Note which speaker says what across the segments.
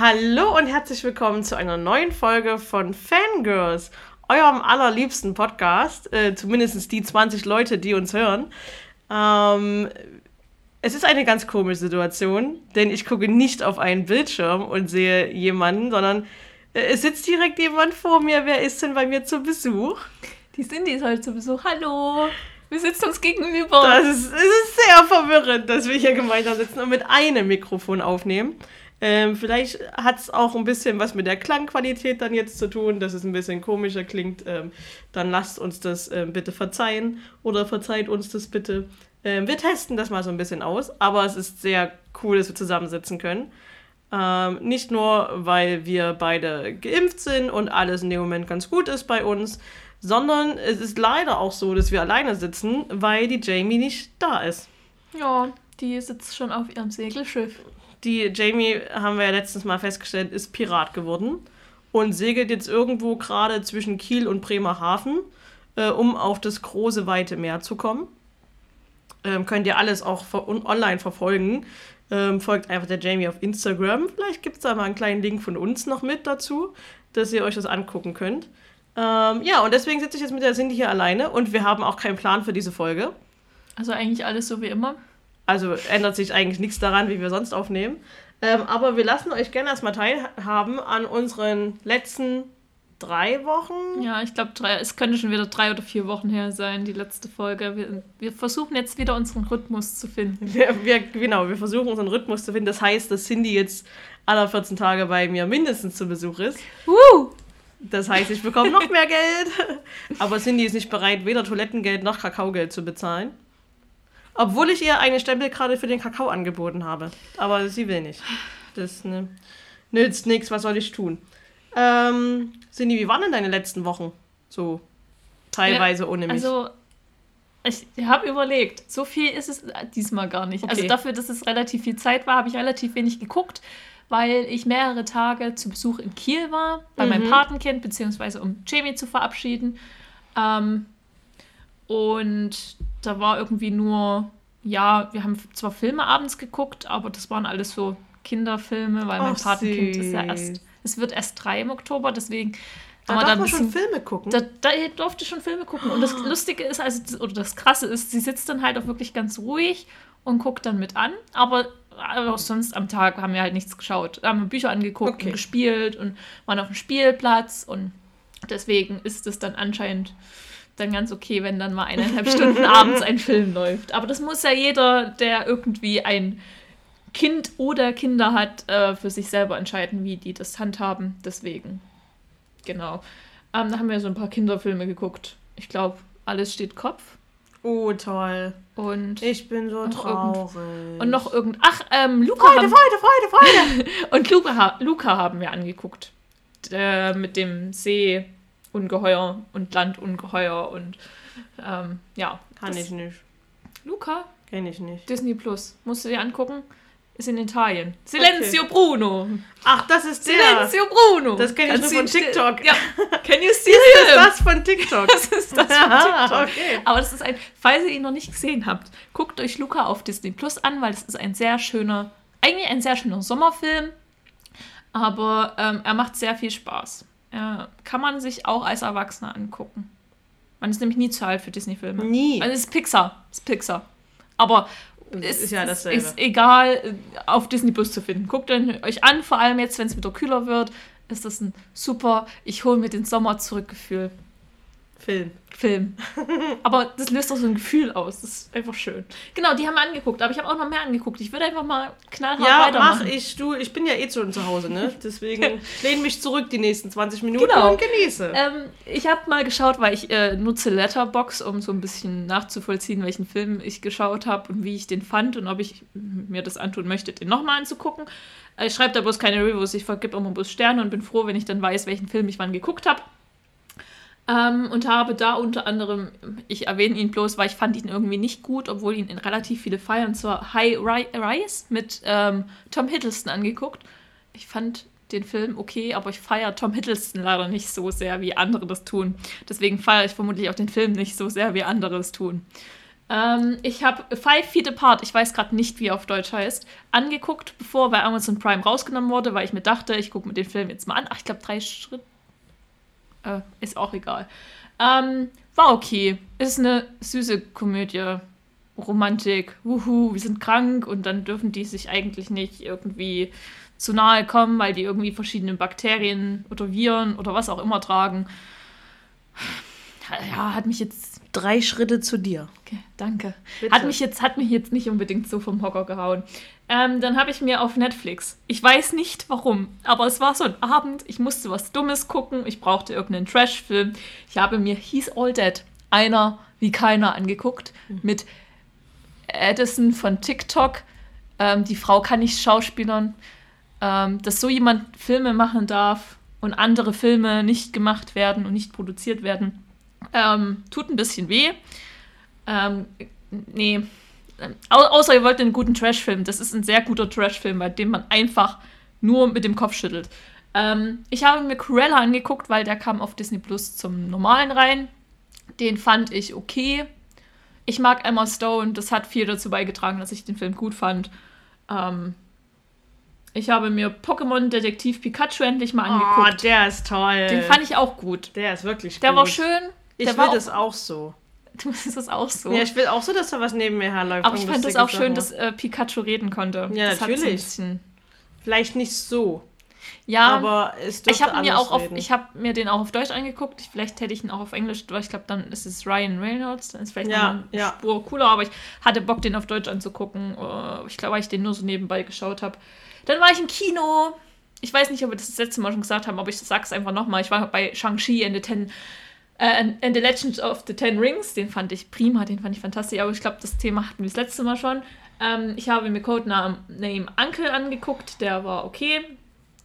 Speaker 1: Hallo und herzlich willkommen zu einer neuen Folge von Fangirls, eurem allerliebsten Podcast. Äh, zumindest die 20 Leute, die uns hören. Ähm, es ist eine ganz komische Situation, denn ich gucke nicht auf einen Bildschirm und sehe jemanden, sondern äh, es sitzt direkt jemand vor mir. Wer ist denn bei mir zu Besuch?
Speaker 2: Die Cindy ist heute zu Besuch. Hallo. Wir sitzen uns gegenüber.
Speaker 1: Das ist, es ist sehr verwirrend, dass wir hier gemeinsam sitzen und mit einem Mikrofon aufnehmen. Ähm, vielleicht hat es auch ein bisschen was mit der Klangqualität dann jetzt zu tun, dass es ein bisschen komischer klingt. Ähm, dann lasst uns das ähm, bitte verzeihen oder verzeiht uns das bitte. Ähm, wir testen das mal so ein bisschen aus, aber es ist sehr cool, dass wir zusammensitzen können. Ähm, nicht nur, weil wir beide geimpft sind und alles in dem Moment ganz gut ist bei uns, sondern es ist leider auch so, dass wir alleine sitzen, weil die Jamie nicht da ist.
Speaker 2: Ja, die sitzt schon auf ihrem Segelschiff.
Speaker 1: Die Jamie, haben wir ja letztens mal festgestellt, ist Pirat geworden und segelt jetzt irgendwo gerade zwischen Kiel und Bremerhaven, äh, um auf das große, weite Meer zu kommen. Ähm, könnt ihr alles auch online verfolgen. Ähm, folgt einfach der Jamie auf Instagram. Vielleicht gibt es da mal einen kleinen Link von uns noch mit dazu, dass ihr euch das angucken könnt. Ähm, ja, und deswegen sitze ich jetzt mit der Cindy hier alleine und wir haben auch keinen Plan für diese Folge.
Speaker 2: Also eigentlich alles so wie immer.
Speaker 1: Also ändert sich eigentlich nichts daran, wie wir sonst aufnehmen. Ähm, aber wir lassen euch gerne erstmal teilhaben an unseren letzten drei Wochen.
Speaker 2: Ja, ich glaube, es könnte schon wieder drei oder vier Wochen her sein, die letzte Folge. Wir, wir versuchen jetzt wieder unseren Rhythmus zu finden.
Speaker 1: Wir, wir, genau, wir versuchen unseren Rhythmus zu finden. Das heißt, dass Cindy jetzt alle 14 Tage bei mir mindestens zu Besuch ist.
Speaker 2: Uh!
Speaker 1: Das heißt, ich bekomme noch mehr Geld. Aber Cindy ist nicht bereit, weder Toilettengeld noch Kakaogeld zu bezahlen. Obwohl ich ihr eine Stempelkarte für den Kakao angeboten habe. Aber sie will nicht. Das ne, nützt nichts, was soll ich tun? Ähm, Cindy, wie waren denn deine letzten Wochen? So teilweise ja, ohne mich.
Speaker 2: Also, ich habe überlegt, so viel ist es diesmal gar nicht. Also okay. Also dafür, dass es relativ viel Zeit war, habe ich relativ wenig geguckt, weil ich mehrere Tage zu Besuch in Kiel war, bei mhm. meinem Patenkind, beziehungsweise um Jamie zu verabschieden. Ähm, und da war irgendwie nur, ja, wir haben zwar Filme abends geguckt, aber das waren alles so Kinderfilme, weil mein Patenkind ist ja erst, es wird erst drei im Oktober, deswegen
Speaker 1: da darf man schon Filme gucken.
Speaker 2: Da, da durfte schon Filme gucken. Und das Lustige ist, also, oder das Krasse ist, sie sitzt dann halt auch wirklich ganz ruhig und guckt dann mit an. Aber auch sonst am Tag haben wir halt nichts geschaut. Haben Bücher angeguckt okay. und gespielt und waren auf dem Spielplatz. Und deswegen ist es dann anscheinend dann ganz okay, wenn dann mal eineinhalb Stunden abends ein Film läuft. Aber das muss ja jeder, der irgendwie ein Kind oder Kinder hat, äh, für sich selber entscheiden, wie die das handhaben. Deswegen, genau. Ähm, da haben wir so ein paar Kinderfilme geguckt. Ich glaube, alles steht Kopf.
Speaker 1: Oh, toll.
Speaker 2: Und
Speaker 1: ich bin so traurig.
Speaker 2: Irgend, und noch irgend. Ach, ähm, Luca.
Speaker 1: Freude, haben, Freude, Freude, Freude.
Speaker 2: und Luca, Luca haben wir angeguckt. Der, mit dem See Ungeheuer und Landungeheuer und ähm, ja.
Speaker 1: Kann ich nicht.
Speaker 2: Luca?
Speaker 1: Kenn ich nicht.
Speaker 2: Disney Plus. Musst du dir angucken? Ist in Italien. Silenzio okay. Bruno.
Speaker 1: Ach, das ist der.
Speaker 2: Silenzio Bruno.
Speaker 1: Das kenne ich nur von TikTok.
Speaker 2: Ja. Can you see
Speaker 1: him? ist das von TikTok?
Speaker 2: Das ist das von TikTok. okay. Aber das ist ein, falls ihr ihn noch nicht gesehen habt, guckt euch Luca auf Disney Plus an, weil es ist ein sehr schöner, eigentlich ein sehr schöner Sommerfilm. Aber ähm, er macht sehr viel Spaß. Ja, kann man sich auch als Erwachsener angucken. Man ist nämlich nie zu alt für Disney-Filme.
Speaker 1: Nie.
Speaker 2: Also es ist Pixar. Es ist Pixar. Aber
Speaker 1: es ist, ja dasselbe.
Speaker 2: ist egal, auf Disney Plus zu finden. Guckt euch an, vor allem jetzt, wenn es wieder kühler wird, ist das ein super, ich hole mir den Sommer zurück Gefühl.
Speaker 1: Film.
Speaker 2: Film. aber das löst auch so ein Gefühl aus. Das ist einfach schön. Genau, die haben wir angeguckt, aber ich habe auch noch mehr angeguckt. Ich würde einfach mal knallhart ja, weitermachen.
Speaker 1: Ja, mach ich. Du, ich bin ja eh schon zu Hause, ne? Deswegen lehne mich zurück die nächsten 20 Minuten
Speaker 2: genau.
Speaker 1: und genieße.
Speaker 2: Ähm, ich habe mal geschaut, weil ich äh, nutze Letterbox, um so ein bisschen nachzuvollziehen, welchen Film ich geschaut habe und wie ich den fand und ob ich mir das antun möchte, den nochmal anzugucken. Äh, ich schreibe da bloß keine Reviews, ich vergib immer bloß Sterne und bin froh, wenn ich dann weiß, welchen Film ich wann geguckt habe. Ähm, und habe da unter anderem, ich erwähne ihn bloß, weil ich fand ihn irgendwie nicht gut, obwohl ihn in relativ viele feiern, zwar High Rise mit ähm, Tom Hiddleston angeguckt. Ich fand den Film okay, aber ich feiere Tom Hiddleston leider nicht so sehr, wie andere das tun. Deswegen feiere ich vermutlich auch den Film nicht so sehr, wie andere es tun. Ähm, ich habe Five Feet Apart, ich weiß gerade nicht, wie er auf Deutsch heißt, angeguckt, bevor bei Amazon Prime rausgenommen wurde, weil ich mir dachte, ich gucke mir den Film jetzt mal an. Ach, ich glaube, drei Schritte. Äh, ist auch egal. Ähm, war okay. Ist eine süße Komödie. Romantik. Wuhu, wir sind krank und dann dürfen die sich eigentlich nicht irgendwie zu nahe kommen, weil die irgendwie verschiedene Bakterien oder Viren oder was auch immer tragen. Ja, hat mich jetzt
Speaker 1: drei Schritte zu dir.
Speaker 2: Okay, danke. Bitte. Hat mich, jetzt, hat mich jetzt nicht unbedingt so vom Hocker gehauen. Ähm, dann habe ich mir auf Netflix, ich weiß nicht warum, aber es war so ein Abend, ich musste was Dummes gucken, ich brauchte irgendeinen Trash-Film. Ich habe mir He's All Dead, einer wie keiner, angeguckt, mhm. mit Addison von TikTok. Ähm, die Frau kann nicht schauspielern. Ähm, dass so jemand Filme machen darf und andere Filme nicht gemacht werden und nicht produziert werden ähm, tut ein bisschen weh. Ähm, nee. Au außer ihr wollt einen guten Trash-Film. Das ist ein sehr guter Trash-Film, bei dem man einfach nur mit dem Kopf schüttelt. Ähm, ich habe mir Cruella angeguckt, weil der kam auf Disney Plus zum normalen rein. Den fand ich okay. Ich mag Emma Stone. Das hat viel dazu beigetragen, dass ich den Film gut fand. Ähm, ich habe mir Pokémon Detektiv Pikachu endlich mal angeguckt.
Speaker 1: Oh, der ist toll.
Speaker 2: Den fand ich auch gut.
Speaker 1: Der ist wirklich
Speaker 2: der gut. Der war schön.
Speaker 1: Ich will das auch so.
Speaker 2: Du willst das auch so.
Speaker 1: Ja, ich will auch so, dass da was neben mir herläuft.
Speaker 2: Aber ich fand das auch schön, dass äh, Pikachu reden konnte.
Speaker 1: Ja, das natürlich. Vielleicht nicht so.
Speaker 2: Ja, aber es ich habe mir auch auf, ich habe mir den auch auf Deutsch angeguckt. Ich, vielleicht hätte ich ihn auch auf Englisch, weil ich glaube, dann ist es Ryan Reynolds, dann ist vielleicht
Speaker 1: ja,
Speaker 2: eine
Speaker 1: ja.
Speaker 2: Spur cooler. Aber ich hatte Bock, den auf Deutsch anzugucken. Äh, ich glaube, weil ich den nur so nebenbei geschaut habe. Dann war ich im Kino. Ich weiß nicht, ob wir das, das letzte Mal schon gesagt haben, aber ich sag's einfach nochmal. Ich war bei Shang-Chi and the Ten äh, and The Legend of the Ten Rings, den fand ich prima, den fand ich fantastisch, aber ich glaube, das Thema hatten wir das letzte Mal schon. Ähm, ich habe mir Codename Name Uncle angeguckt, der war okay.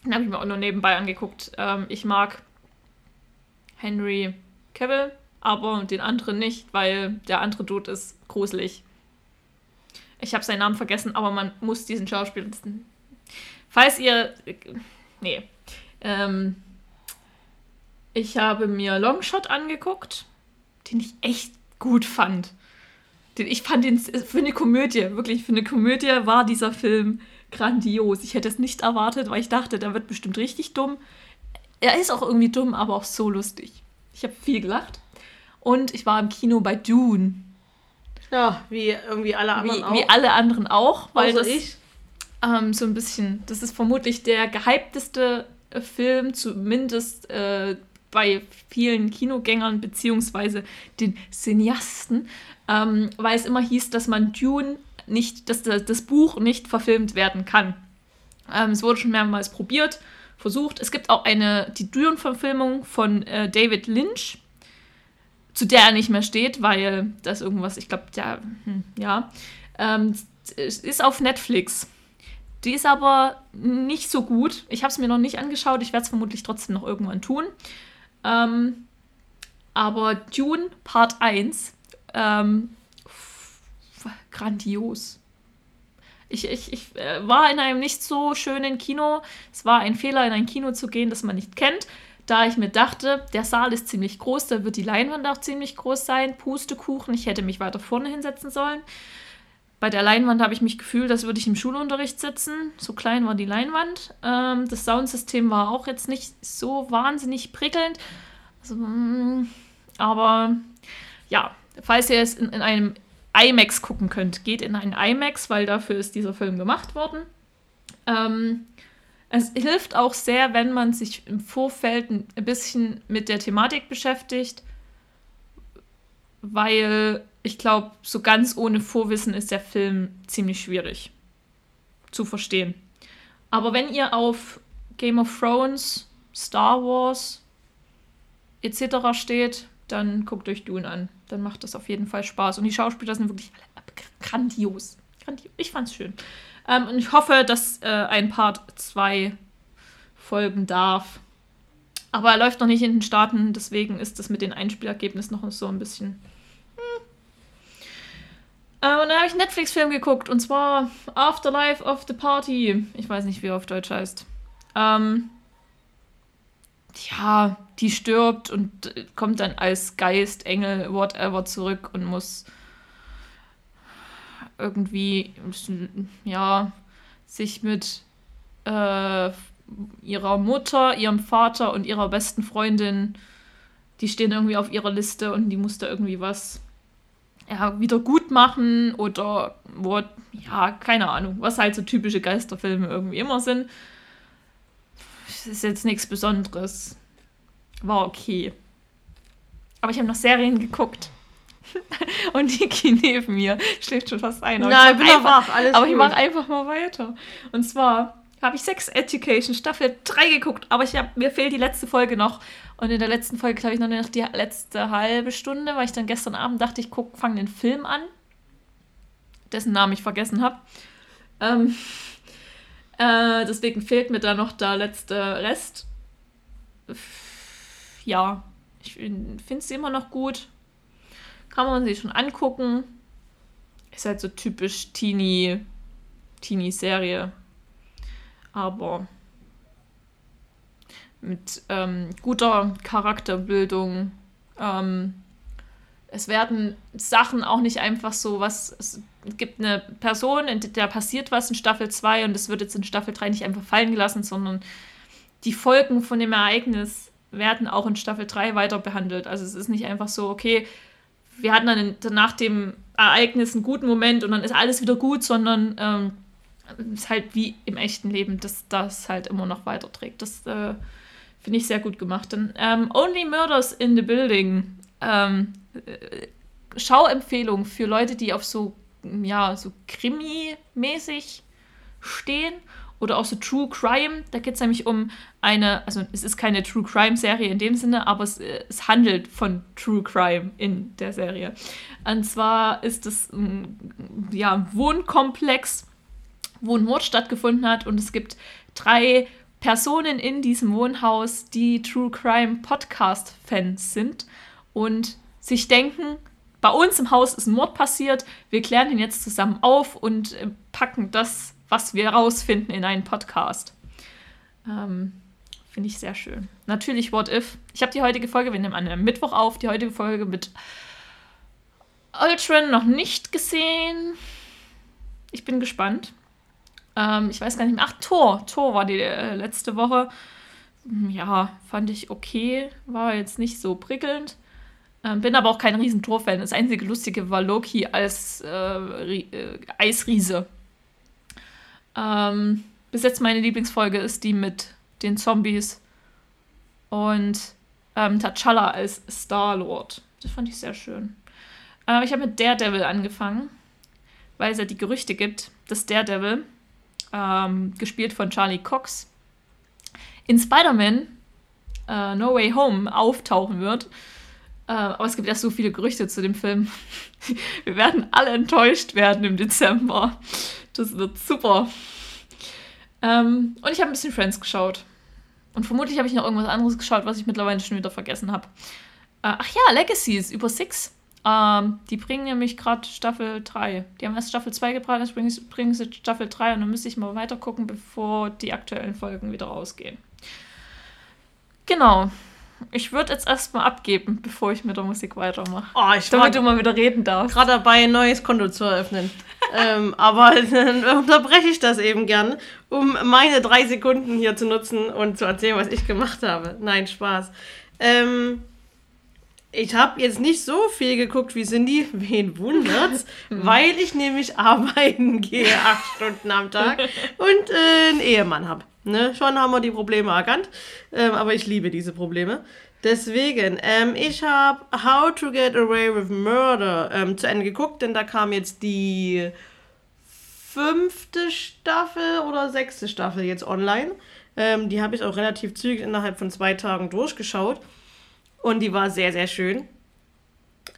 Speaker 2: Den habe ich mir auch nur nebenbei angeguckt. Ähm, ich mag Henry Cavill, aber den anderen nicht, weil der andere Dude ist gruselig. Ich habe seinen Namen vergessen, aber man muss diesen Schauspieler. Falls ihr. Nee. Ähm, ich habe mir Longshot angeguckt, den ich echt gut fand. Den, ich fand den für eine Komödie, wirklich für eine Komödie war dieser Film grandios. Ich hätte es nicht erwartet, weil ich dachte, der wird bestimmt richtig dumm. Er ist auch irgendwie dumm, aber auch so lustig. Ich habe viel gelacht. Und ich war im Kino bei Dune.
Speaker 1: Ja, wie irgendwie alle anderen
Speaker 2: wie, auch. Wie alle anderen auch,
Speaker 1: weil Außer das ich.
Speaker 2: Ähm, so ein bisschen, das ist vermutlich der gehypteste Film, zumindest äh, bei vielen Kinogängern beziehungsweise den Cineasten, ähm, weil es immer hieß, dass man Dune nicht, dass das Buch nicht verfilmt werden kann. Ähm, es wurde schon mehrmals probiert, versucht. Es gibt auch eine, die Dune-Verfilmung von äh, David Lynch, zu der er nicht mehr steht, weil das irgendwas, ich glaube, ja, hm, ja, ähm, ist auf Netflix. Die ist aber nicht so gut. Ich habe es mir noch nicht angeschaut. Ich werde es vermutlich trotzdem noch irgendwann tun. Ähm, aber Dune Part 1, ähm, grandios. Ich, ich, ich äh, war in einem nicht so schönen Kino. Es war ein Fehler, in ein Kino zu gehen, das man nicht kennt. Da ich mir dachte, der Saal ist ziemlich groß, da wird die Leinwand auch ziemlich groß sein. Pustekuchen, ich hätte mich weiter vorne hinsetzen sollen. Bei der Leinwand habe ich mich gefühlt, als würde ich im Schulunterricht sitzen. So klein war die Leinwand. Ähm, das Soundsystem war auch jetzt nicht so wahnsinnig prickelnd. Also, mm, aber ja, falls ihr es in, in einem IMAX gucken könnt, geht in einen IMAX, weil dafür ist dieser Film gemacht worden. Ähm, es hilft auch sehr, wenn man sich im Vorfeld ein bisschen mit der Thematik beschäftigt, weil ich glaube, so ganz ohne Vorwissen ist der Film ziemlich schwierig zu verstehen. Aber wenn ihr auf Game of Thrones, Star Wars etc. steht, dann guckt euch Dune an. Dann macht das auf jeden Fall Spaß. Und die Schauspieler sind wirklich grandios. grandios. Ich fand's schön. Ähm, und ich hoffe, dass äh, ein Part 2 folgen darf. Aber er läuft noch nicht in den Staaten, deswegen ist das mit den Einspielergebnissen noch so ein bisschen äh, und dann habe ich einen Netflix-Film geguckt und zwar Afterlife of the Party. Ich weiß nicht, wie er auf Deutsch heißt. Ähm, ja, die stirbt und kommt dann als Geist, Engel, whatever zurück und muss irgendwie, ja, sich mit äh, ihrer Mutter, ihrem Vater und ihrer besten Freundin, die stehen irgendwie auf ihrer Liste und die musste irgendwie was ja, wieder gut machen oder wo, ja, keine Ahnung, was halt so typische Geisterfilme irgendwie immer sind. Das ist jetzt nichts Besonderes. War okay. Aber ich habe noch Serien geguckt. Und die Ki neben mir schläft schon fast ein. Aber Nein, ich bin einfach, wach, alles Aber gut. ich mache einfach mal weiter. Und zwar habe ich Sex Education Staffel 3 geguckt, aber ich hab, mir fehlt die letzte Folge noch. Und in der letzten Folge, glaube ich, noch die letzte halbe Stunde, weil ich dann gestern Abend dachte, ich fange den Film an, dessen Namen ich vergessen habe. Ähm, äh, deswegen fehlt mir da noch der letzte Rest. Ja, ich finde sie immer noch gut. Kann man sich schon angucken. Ist halt so typisch Teenie, Teenie-Serie. Aber mit ähm, guter Charakterbildung. Ähm, es werden Sachen auch nicht einfach so, was es gibt eine Person, in der passiert was in Staffel 2 und es wird jetzt in Staffel 3 nicht einfach fallen gelassen, sondern die Folgen von dem Ereignis werden auch in Staffel 3 weiter behandelt. Also es ist nicht einfach so, okay, wir hatten dann nach dem Ereignis einen guten Moment und dann ist alles wieder gut, sondern ähm, ist halt wie im echten Leben, dass das halt immer noch weiterträgt. Das äh, finde ich sehr gut gemacht. Dann ähm, Only Murders in the Building. Ähm, äh, Schauempfehlung für Leute, die auf so, ja, so Krimi-mäßig stehen oder auch so True Crime. Da geht es nämlich um eine, also es ist keine True Crime-Serie in dem Sinne, aber es, äh, es, handelt von True Crime in der Serie. Und zwar ist es ein ja, Wohnkomplex, wo ein Mord stattgefunden hat und es gibt drei Personen in diesem Wohnhaus, die True Crime Podcast-Fans sind und sich denken, bei uns im Haus ist ein Mord passiert, wir klären ihn jetzt zusammen auf und äh, packen das was wir rausfinden in einen Podcast. Ähm, Finde ich sehr schön. Natürlich What If. Ich habe die heutige Folge, wir nehmen an einem Mittwoch auf, die heutige Folge mit Ultron noch nicht gesehen. Ich bin gespannt. Ähm, ich weiß gar nicht mehr. Ach, Tor. Tor war die äh, letzte Woche. Ja, fand ich okay. War jetzt nicht so prickelnd. Ähm, bin aber auch kein riesen Tor-Fan. Das einzige Lustige war Loki als äh, äh, Eisriese. Ähm, bis jetzt meine Lieblingsfolge ist die mit den Zombies und ähm, T'Challa als Star-Lord. Das fand ich sehr schön. Äh, ich habe mit Daredevil angefangen, weil es ja die Gerüchte gibt, dass Daredevil, ähm, gespielt von Charlie Cox, in Spider-Man äh, No Way Home auftauchen wird. Äh, aber es gibt ja so viele Gerüchte zu dem Film. Wir werden alle enttäuscht werden im Dezember. Das wird super. Ähm, und ich habe ein bisschen Friends geschaut. Und vermutlich habe ich noch irgendwas anderes geschaut, was ich mittlerweile schon wieder vergessen habe. Äh, ach ja, Legacies über Six. Ähm, die bringen nämlich gerade Staffel 3. Die haben erst Staffel 2 gebracht, jetzt bringen, bringen sie Staffel 3 und dann müsste ich mal weiter gucken, bevor die aktuellen Folgen wieder rausgehen. Genau ich würde jetzt erstmal abgeben, bevor ich mit der Musik weitermache. Oh, ich damit du mal wieder reden darfst.
Speaker 1: Gerade dabei, ein neues Konto zu eröffnen. ähm, aber dann unterbreche ich das eben gern, um meine drei Sekunden hier zu nutzen und zu erzählen, was ich gemacht habe. Nein, Spaß. Ähm, ich habe jetzt nicht so viel geguckt wie Cindy, wen wundert's, weil ich nämlich arbeiten gehe, acht Stunden am Tag und äh, einen Ehemann habe. Ne? Schon haben wir die Probleme erkannt, ähm, aber ich liebe diese Probleme. Deswegen, ähm, ich habe How to Get Away with Murder ähm, zu Ende geguckt, denn da kam jetzt die fünfte Staffel oder sechste Staffel jetzt online. Ähm, die habe ich auch relativ zügig innerhalb von zwei Tagen durchgeschaut. Und die war sehr, sehr schön.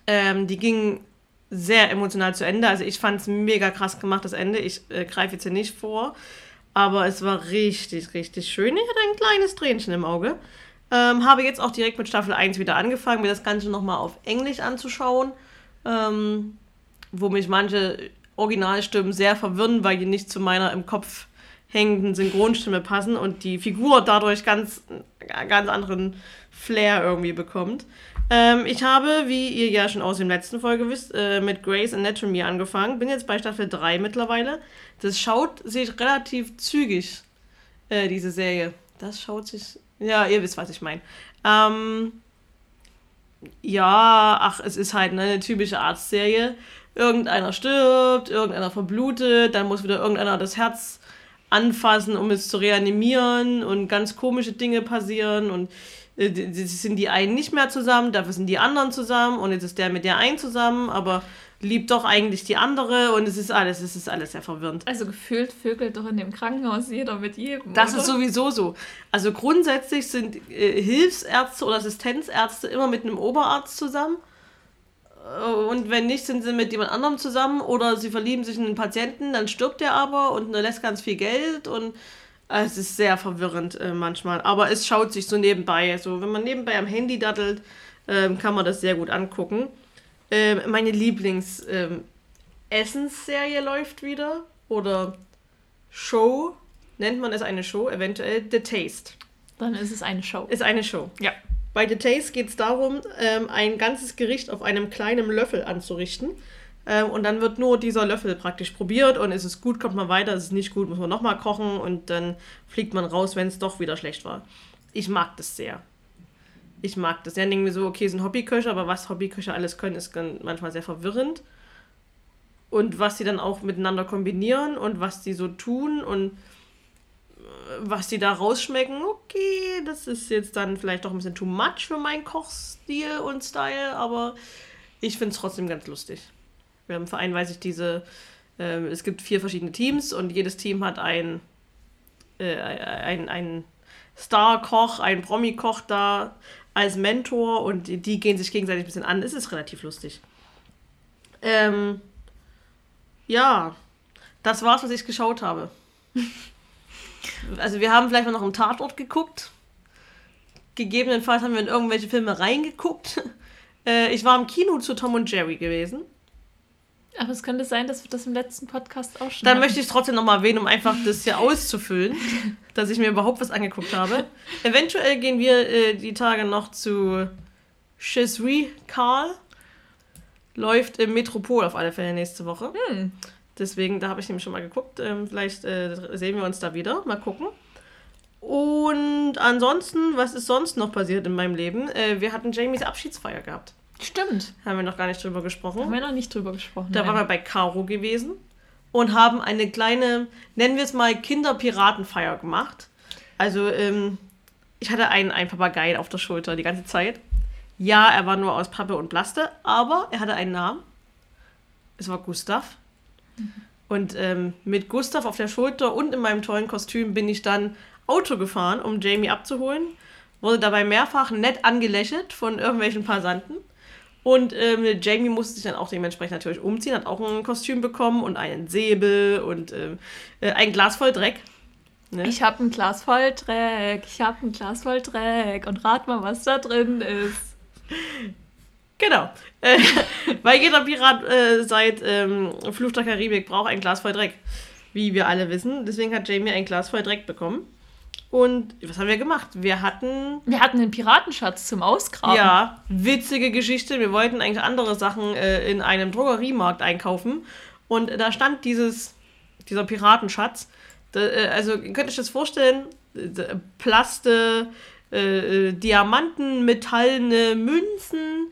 Speaker 1: Ähm, die ging sehr emotional zu Ende. Also ich fand es mega krass gemacht, das Ende. Ich äh, greife jetzt hier nicht vor. Aber es war richtig, richtig schön. Ich hatte ein kleines Tränchen im Auge. Ähm, habe jetzt auch direkt mit Staffel 1 wieder angefangen, mir das Ganze nochmal auf Englisch anzuschauen. Ähm, wo mich manche Originalstimmen sehr verwirren, weil die nicht zu meiner im Kopf hängenden Synchronstimme passen und die Figur dadurch ganz, ganz anderen Flair irgendwie bekommt. Ähm, ich habe, wie ihr ja schon aus dem letzten Folge wisst, äh, mit Grey's Anatomy angefangen. Bin jetzt bei Staffel 3 mittlerweile. Das schaut sich relativ zügig, äh, diese Serie. Das schaut sich. Ja, ihr wisst, was ich meine. Ähm, ja, ach, es ist halt ne, eine typische Arztserie. Irgendeiner stirbt, irgendeiner verblutet, dann muss wieder irgendeiner das Herz anfassen, um es zu reanimieren und ganz komische Dinge passieren und äh, sind die einen nicht mehr zusammen, dafür sind die anderen zusammen und jetzt ist der mit der einen zusammen, aber liebt doch eigentlich die andere und es ist alles, es ist alles sehr verwirrend.
Speaker 2: Also gefühlt vögelt doch in dem Krankenhaus jeder mit jedem.
Speaker 1: Das oder? ist sowieso so. Also grundsätzlich sind äh, Hilfsärzte oder Assistenzärzte immer mit einem Oberarzt zusammen. Äh, und wenn nicht, sind sie mit jemand anderem zusammen oder sie verlieben sich in einen Patienten, dann stirbt der aber und lässt ganz viel Geld und äh, es ist sehr verwirrend äh, manchmal. Aber es schaut sich so nebenbei. Also wenn man nebenbei am Handy dattelt, äh, kann man das sehr gut angucken. Ähm, meine Lieblings-Essensserie ähm, läuft wieder. Oder Show. Nennt man es eine Show? Eventuell The Taste.
Speaker 2: Dann ist es eine Show.
Speaker 1: Ist eine Show. Ja. Bei Taste geht es darum, ähm, ein ganzes Gericht auf einem kleinen Löffel anzurichten. Ähm, und dann wird nur dieser Löffel praktisch probiert und ist es gut, kommt man weiter, ist es nicht gut, muss man nochmal kochen und dann fliegt man raus, wenn es doch wieder schlecht war. Ich mag das sehr. Ich mag das. Ja, denke mir so, okay, sind Hobbyköche, aber was Hobbyköche alles können, ist manchmal sehr verwirrend. Und was sie dann auch miteinander kombinieren und was sie so tun und was die da rausschmecken, okay, das ist jetzt dann vielleicht doch ein bisschen too much für meinen Kochstil und Style, aber ich finde es trotzdem ganz lustig. Wir haben im Verein, weiß ich, diese, äh, es gibt vier verschiedene Teams und jedes Team hat ein, äh, ein, ein Star-Koch, ein Promi-Koch da als Mentor und die, die, gehen sich gegenseitig ein bisschen an. Es ist relativ lustig. Ähm, ja, das war's, was ich geschaut habe. Also wir haben vielleicht mal noch im Tatort geguckt. Gegebenenfalls haben wir in irgendwelche Filme reingeguckt. Äh, ich war im Kino zu Tom und Jerry gewesen.
Speaker 2: Aber es könnte sein, dass wir das im letzten Podcast auch schon
Speaker 1: Dann haben. möchte ich es trotzdem nochmal erwähnen, um einfach das hier auszufüllen, dass ich mir überhaupt was angeguckt habe. Eventuell gehen wir äh, die Tage noch zu Chisri Karl. Läuft im Metropol auf alle Fälle nächste Woche. Hm. Deswegen, da habe ich nämlich schon mal geguckt. Ähm, vielleicht äh, sehen wir uns da wieder. Mal gucken. Und ansonsten, was ist sonst noch passiert in meinem Leben? Äh, wir hatten Jamies Abschiedsfeier gehabt.
Speaker 2: Stimmt.
Speaker 1: Haben wir noch gar nicht drüber gesprochen.
Speaker 2: Haben wir noch nicht drüber gesprochen.
Speaker 1: Da nein. waren wir bei Caro gewesen und haben eine kleine, nennen wir es mal, Kinderpiratenfeier gemacht. Also, ähm, ich hatte einen, einen Papagei auf der Schulter die ganze Zeit. Ja, er war nur aus Pappe und Plaste, aber er hatte einen Namen. Es war Gustav. Und ähm, mit Gustav auf der Schulter und in meinem tollen Kostüm bin ich dann Auto gefahren, um Jamie abzuholen. Wurde dabei mehrfach nett angelächelt von irgendwelchen Passanten. Und ähm, Jamie musste sich dann auch dementsprechend natürlich umziehen, hat auch ein Kostüm bekommen und einen Säbel und ähm, äh, ein Glas voll Dreck.
Speaker 2: Ne? Ich habe ein Glas voll Dreck, ich habe ein Glas voll Dreck und rat mal, was da drin ist.
Speaker 1: Genau. Äh, weil jeder Pirat äh, seit ähm, Fluch der Karibik braucht ein Glas voll Dreck. Wie wir alle wissen. Deswegen hat Jamie ein Glas voll Dreck bekommen. Und was haben wir gemacht? Wir hatten.
Speaker 2: Wir hatten einen Piratenschatz zum Ausgraben.
Speaker 1: Ja, witzige Geschichte. Wir wollten eigentlich andere Sachen äh, in einem Drogeriemarkt einkaufen. Und da stand dieses, dieser Piratenschatz. Da, äh, also, könnt ihr euch das vorstellen? Plaste, äh, äh, Diamanten, metallene Münzen,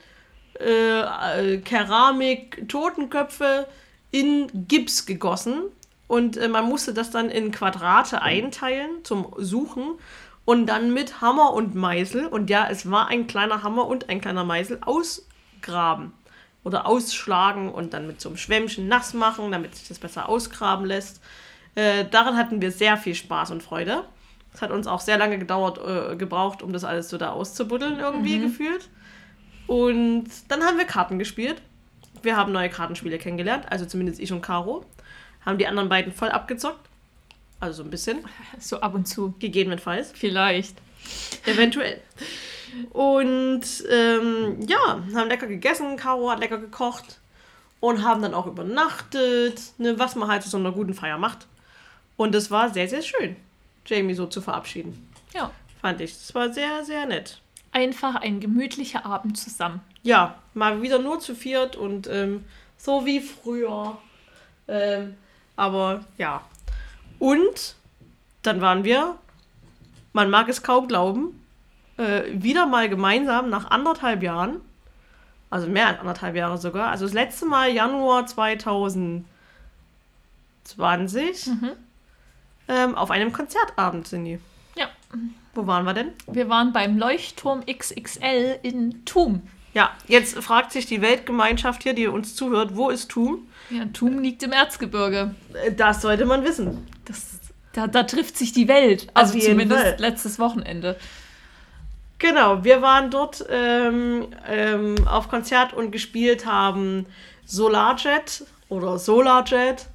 Speaker 1: äh, äh, Keramik, Totenköpfe in Gips gegossen und äh, man musste das dann in Quadrate einteilen zum Suchen und dann mit Hammer und Meißel, und ja, es war ein kleiner Hammer und ein kleiner Meißel, ausgraben oder ausschlagen und dann mit so einem Schwämmchen nass machen, damit sich das besser ausgraben lässt. Äh, daran hatten wir sehr viel Spaß und Freude. Es hat uns auch sehr lange gedauert, äh, gebraucht, um das alles so da auszubuddeln, irgendwie mhm. gefühlt. Und dann haben wir Karten gespielt. Wir haben neue Kartenspiele kennengelernt, also zumindest ich und Caro. Haben die anderen beiden voll abgezockt. Also so ein bisschen.
Speaker 2: So ab und zu.
Speaker 1: Gegebenenfalls.
Speaker 2: Vielleicht.
Speaker 1: Eventuell. Und ähm, ja, haben lecker gegessen. Caro hat lecker gekocht. Und haben dann auch übernachtet. Ne, was man halt zu so einer guten Feier macht. Und es war sehr, sehr schön, Jamie so zu verabschieden.
Speaker 2: Ja.
Speaker 1: fand ich. Es war sehr, sehr nett.
Speaker 2: Einfach ein gemütlicher Abend zusammen.
Speaker 1: Ja, mal wieder nur zu viert und ähm, so wie früher. Ähm, aber ja. Und dann waren wir, man mag es kaum glauben, äh, wieder mal gemeinsam nach anderthalb Jahren, also mehr als anderthalb Jahre sogar, also das letzte Mal Januar 2020, mhm. ähm, auf einem Konzertabend sind die. Wo waren wir denn?
Speaker 2: Wir waren beim Leuchtturm XXL in Thum.
Speaker 1: Ja, jetzt fragt sich die Weltgemeinschaft hier, die uns zuhört, wo ist Thum?
Speaker 2: Ja, Thum liegt im Erzgebirge.
Speaker 1: Äh, das sollte man wissen.
Speaker 2: Das, da, da trifft sich die Welt. Also zumindest Fall. letztes Wochenende.
Speaker 1: Genau, wir waren dort ähm, ähm, auf Konzert und gespielt haben Solarjet oder Solarjet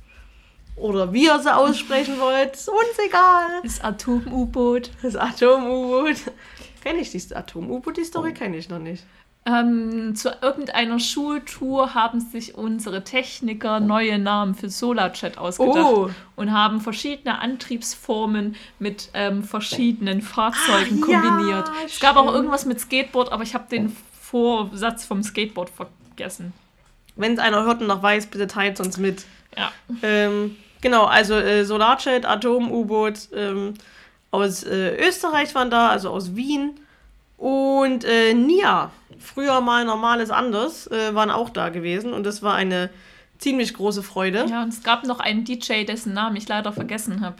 Speaker 1: oder wie ihr sie aussprechen wollt, ist uns egal.
Speaker 2: Das Atom-U-Boot.
Speaker 1: Das Atom-U-Boot. Kenne ich diese Atom-U-Boot, die Story kenne ich noch nicht.
Speaker 2: Ähm, zu irgendeiner Schultour haben sich unsere Techniker neue Namen für SolarChat ausgedacht oh. und haben verschiedene Antriebsformen mit ähm, verschiedenen Fahrzeugen ah, kombiniert. Ja, es gab auch irgendwas mit Skateboard, aber ich habe den Vorsatz vom Skateboard vergessen.
Speaker 1: Wenn es einer hört und noch weiß, bitte teilt uns mit.
Speaker 2: Ja.
Speaker 1: Ähm, genau, also äh, SolarChat, Atom-U-Boot ähm, aus äh, Österreich waren da, also aus Wien. Und äh, Nia früher mal normales anders, äh, waren auch da gewesen und das war eine ziemlich große Freude.
Speaker 2: Ja, und es gab noch einen DJ, dessen Namen ich leider vergessen habe.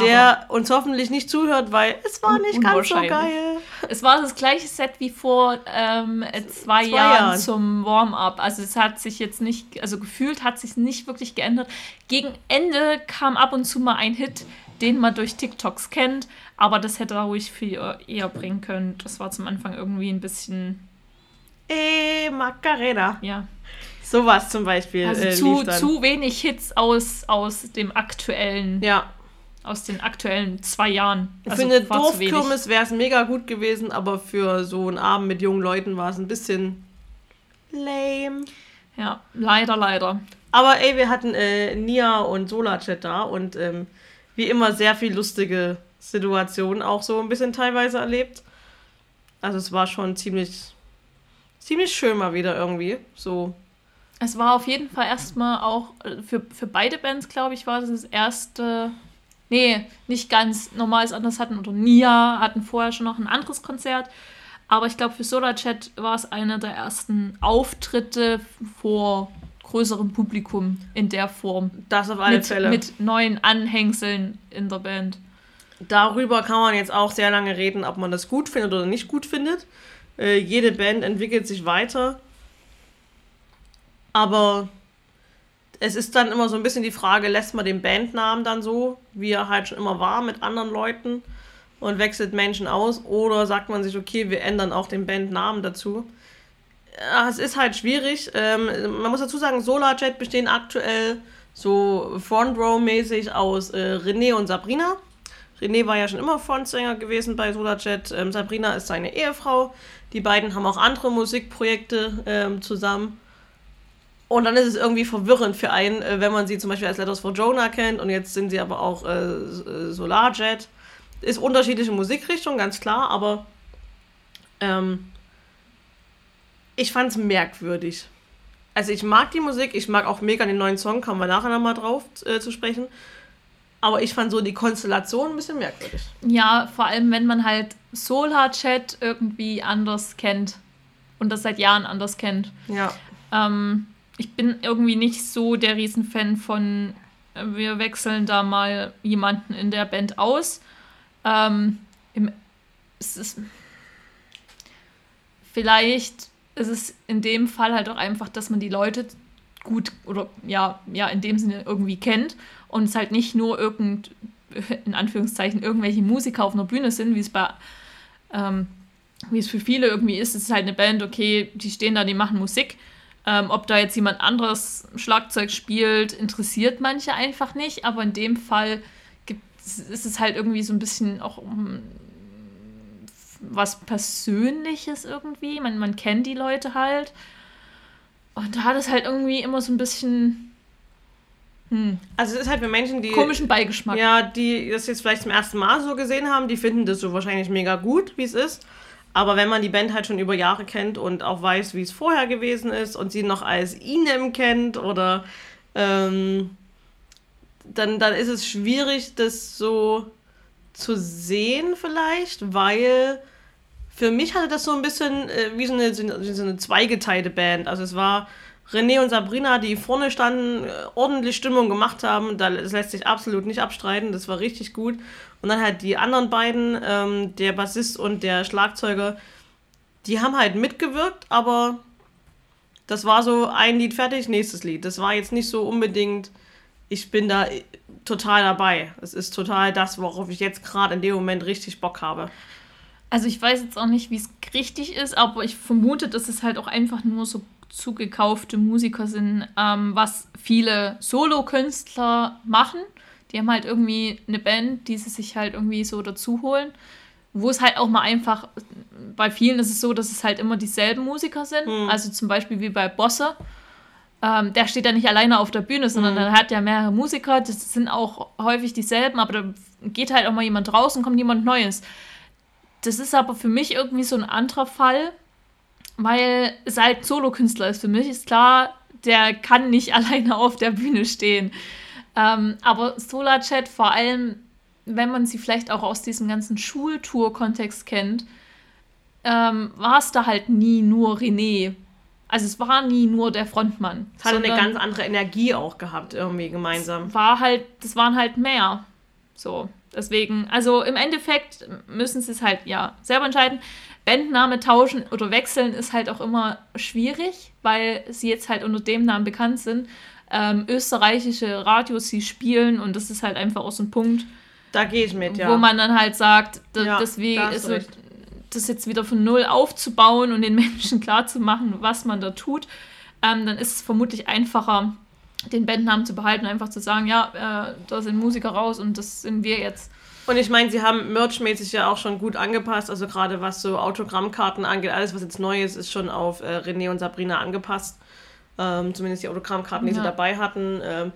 Speaker 1: Der Aber uns hoffentlich nicht zuhört, weil es war nicht ganz so geil.
Speaker 2: Es war das gleiche Set wie vor ähm, zwei, zwei Jahren, Jahren, zum Warm-up. Also es hat sich jetzt nicht, also gefühlt hat sich nicht wirklich geändert. Gegen Ende kam ab und zu mal ein Hit, den man durch TikToks kennt, aber das hätte er ruhig viel eher bringen können. Das war zum Anfang irgendwie ein bisschen
Speaker 1: Eh, Macarena.
Speaker 2: Ja.
Speaker 1: Sowas zum Beispiel.
Speaker 2: Also äh, zu, zu wenig Hits aus, aus dem aktuellen.
Speaker 1: Ja.
Speaker 2: Aus den aktuellen zwei Jahren.
Speaker 1: Also für eine Dorfkirmes wäre es mega gut gewesen, aber für so einen Abend mit jungen Leuten war es ein bisschen lame.
Speaker 2: Ja, leider, leider.
Speaker 1: Aber ey, wir hatten äh, Nia und Solarchat da und ähm, wie immer sehr viel lustige Situationen auch so ein bisschen teilweise erlebt. Also es war schon ziemlich ziemlich schön mal wieder irgendwie. So.
Speaker 2: Es war auf jeden Fall erstmal auch äh, für, für beide Bands, glaube ich, war das das erste. Nee, nicht ganz normales anders hatten oder Nia hatten vorher schon noch ein anderes Konzert. Aber ich glaube, für Solar Chat war es einer der ersten Auftritte vor größerem Publikum in der Form.
Speaker 1: Das auf alle
Speaker 2: mit,
Speaker 1: Fälle.
Speaker 2: Mit neuen Anhängseln in der Band.
Speaker 1: Darüber kann man jetzt auch sehr lange reden, ob man das gut findet oder nicht gut findet. Äh, jede Band entwickelt sich weiter. Aber es ist dann immer so ein bisschen die Frage, lässt man den Bandnamen dann so, wie er halt schon immer war, mit anderen Leuten und wechselt Menschen aus? Oder sagt man sich, okay, wir ändern auch den Bandnamen dazu? Ja, es ist halt schwierig. Ähm, man muss dazu sagen, Solarjet bestehen aktuell so Front Row-mäßig aus äh, René und Sabrina. René war ja schon immer Frontsänger gewesen bei Solarjet. Ähm, Sabrina ist seine Ehefrau. Die beiden haben auch andere Musikprojekte ähm, zusammen. Und dann ist es irgendwie verwirrend für einen, äh, wenn man sie zum Beispiel als Letters for Jonah kennt und jetzt sind sie aber auch äh, äh Solarjet. Ist unterschiedliche Musikrichtung, ganz klar, aber ähm, ich fand es merkwürdig. Also ich mag die Musik, ich mag auch mega den neuen Song, kommen wir nachher nochmal drauf äh, zu sprechen. Aber ich fand so die Konstellation ein bisschen merkwürdig.
Speaker 2: Ja, vor allem, wenn man halt Solar-Chat irgendwie anders kennt und das seit Jahren anders kennt.
Speaker 1: Ja.
Speaker 2: Ähm, ich bin irgendwie nicht so der Riesenfan von, äh, wir wechseln da mal jemanden in der Band aus. Ähm, im, es ist, vielleicht ist es in dem Fall halt auch einfach, dass man die Leute gut oder ja, ja, in dem Sinne irgendwie kennt und es halt nicht nur irgend, in Anführungszeichen, irgendwelche Musiker auf einer Bühne sind, wie es bei, ähm, wie es für viele irgendwie ist. Es ist halt eine Band, okay, die stehen da, die machen Musik. Ähm, ob da jetzt jemand anderes Schlagzeug spielt, interessiert manche einfach nicht, aber in dem Fall gibt, ist es halt irgendwie so ein bisschen auch um, was Persönliches irgendwie. Man, man kennt die Leute halt. Und da hat es halt irgendwie immer so ein bisschen
Speaker 1: Hm. Also es ist halt für Menschen, die...
Speaker 2: Komischen Beigeschmack.
Speaker 1: Ja, die das jetzt vielleicht zum ersten Mal so gesehen haben, die finden das so wahrscheinlich mega gut, wie es ist. Aber wenn man die Band halt schon über Jahre kennt und auch weiß, wie es vorher gewesen ist und sie noch als Inem kennt oder ähm, dann, dann ist es schwierig, das so zu sehen vielleicht, weil für mich hatte das so ein bisschen äh, wie so eine, so eine zweigeteilte Band. Also es war René und Sabrina, die vorne standen, äh, ordentlich Stimmung gemacht haben. Das lässt sich absolut nicht abstreiten. Das war richtig gut. Und dann halt die anderen beiden, ähm, der Bassist und der Schlagzeuger, die haben halt mitgewirkt, aber das war so ein Lied fertig, nächstes Lied. Das war jetzt nicht so unbedingt, ich bin da total dabei. Es ist total das, worauf ich jetzt gerade in dem Moment richtig Bock habe.
Speaker 2: Also ich weiß jetzt auch nicht, wie es richtig ist, aber ich vermute, dass es halt auch einfach nur so zugekaufte Musiker sind, ähm, was viele Solo-Künstler machen. Die haben halt irgendwie eine Band, die sie sich halt irgendwie so dazu holen. Wo es halt auch mal einfach, bei vielen ist es so, dass es halt immer dieselben Musiker sind. Mhm. Also zum Beispiel wie bei Bosse. Ähm, der steht ja nicht alleine auf der Bühne, sondern mhm. er hat ja mehrere Musiker. Das sind auch häufig dieselben, aber da geht halt auch mal jemand raus und kommt jemand Neues. Das ist aber für mich irgendwie so ein anderer Fall, weil es halt Solokünstler ist. Für mich ist klar, der kann nicht alleine auf der Bühne stehen. Ähm, aber Solarchat, vor allem, wenn man sie vielleicht auch aus diesem ganzen Schultour-Kontext kennt, ähm, war es da halt nie nur René. Also es war nie nur der Frontmann.
Speaker 1: Es hatte eine ganz andere Energie auch gehabt, irgendwie gemeinsam.
Speaker 2: War halt, das waren halt mehr. So. Deswegen, also im Endeffekt müssen sie es halt ja selber entscheiden. Bandname tauschen oder wechseln ist halt auch immer schwierig, weil sie jetzt halt unter dem Namen bekannt sind. Ähm, österreichische Radios sie spielen und das ist halt einfach auch so ein Punkt.
Speaker 1: Da gehe ich mit, ja.
Speaker 2: Wo man dann halt sagt, ja, deswegen da ist recht. das jetzt wieder von Null aufzubauen und den Menschen klarzumachen, was man da tut. Ähm, dann ist es vermutlich einfacher, den Bandnamen zu behalten, einfach zu sagen, ja, äh, da sind Musiker raus und das sind wir jetzt.
Speaker 1: Und ich meine, sie haben merchmäßig ja auch schon gut angepasst, also gerade was so Autogrammkarten angeht, alles was jetzt neu ist, ist schon auf äh, René und Sabrina angepasst. Ähm, zumindest die Autogrammkarten, die ja. sie dabei hatten. Ähm,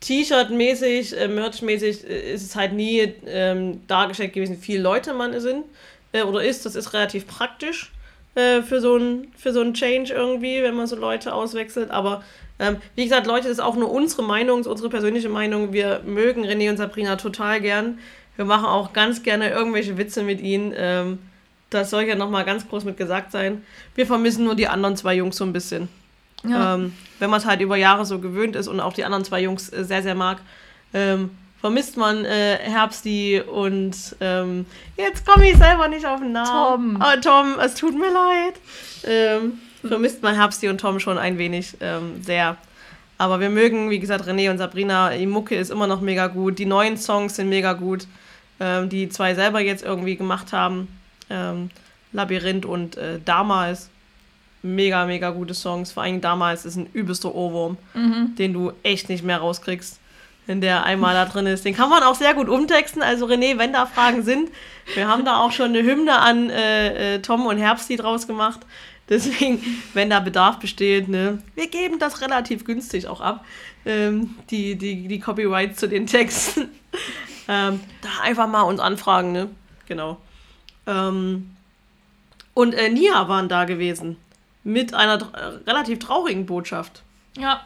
Speaker 1: T-Shirt-mäßig, äh, Merch-mäßig äh, ist es halt nie ähm, dargestellt gewesen, wie viele Leute man sind äh, oder ist. Das ist relativ praktisch äh, für so ein für so ein Change irgendwie, wenn man so Leute auswechselt. Aber ähm, wie gesagt, Leute, das ist auch nur unsere Meinung, unsere persönliche Meinung. Wir mögen René und Sabrina total gern. Wir machen auch ganz gerne irgendwelche Witze mit ihnen. Ähm, das soll ja nochmal ganz groß mit gesagt sein. Wir vermissen nur die anderen zwei Jungs so ein bisschen. Ja. Ähm, wenn man es halt über Jahre so gewöhnt ist und auch die anderen zwei Jungs äh, sehr, sehr mag, ähm, vermisst man äh, Herbsti und ähm, jetzt komme ich selber nicht auf den Namen. Tom. Oh, Tom, es tut mir leid. Vermisst man Herbsti und Tom schon ein wenig ähm, sehr. Aber wir mögen, wie gesagt, René und Sabrina. Die Mucke ist immer noch mega gut. Die neuen Songs sind mega gut ähm, die zwei selber jetzt irgendwie gemacht haben. Ähm, Labyrinth und äh, damals. Mega, mega gute Songs. Vor allem damals ist ein übelster Ohrwurm, mhm. den du echt nicht mehr rauskriegst, wenn der einmal da drin ist. Den kann man auch sehr gut umtexten. Also René, wenn da Fragen sind, wir haben da auch schon eine Hymne an äh, äh, Tom und Herbsti draus gemacht. Deswegen, wenn da Bedarf besteht, ne, wir geben das relativ günstig auch ab, ähm, die, die, die Copyrights zu den Texten. Ähm, da einfach mal uns anfragen, ne? Genau. Ähm, und äh, Nia waren da gewesen. Mit einer äh, relativ traurigen Botschaft.
Speaker 2: Ja.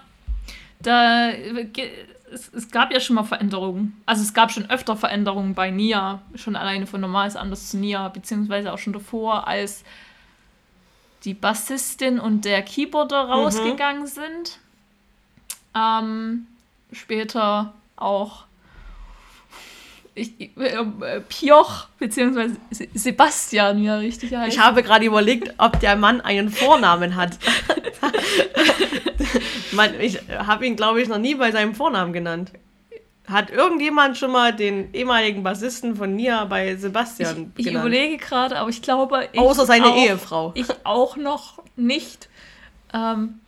Speaker 2: Da, es, es, gab ja schon mal Veränderungen. Also es gab schon öfter Veränderungen bei Nia. Schon alleine von Normales anders zu Nia. Beziehungsweise auch schon davor, als die Bassistin und der Keyboarder mhm. rausgegangen mhm. sind. Ähm, später auch ich, äh, Pioch, beziehungsweise Sebastian, er richtig
Speaker 1: heißt. Ich habe gerade überlegt, ob der Mann einen Vornamen hat. ich habe ihn, glaube ich, noch nie bei seinem Vornamen genannt. Hat irgendjemand schon mal den ehemaligen Bassisten von Nia bei Sebastian
Speaker 2: ich, ich genannt? Überlege gerade, aber ich glaube. Ich
Speaker 1: Außer seine auch, Ehefrau.
Speaker 2: Ich auch noch nicht. Ähm,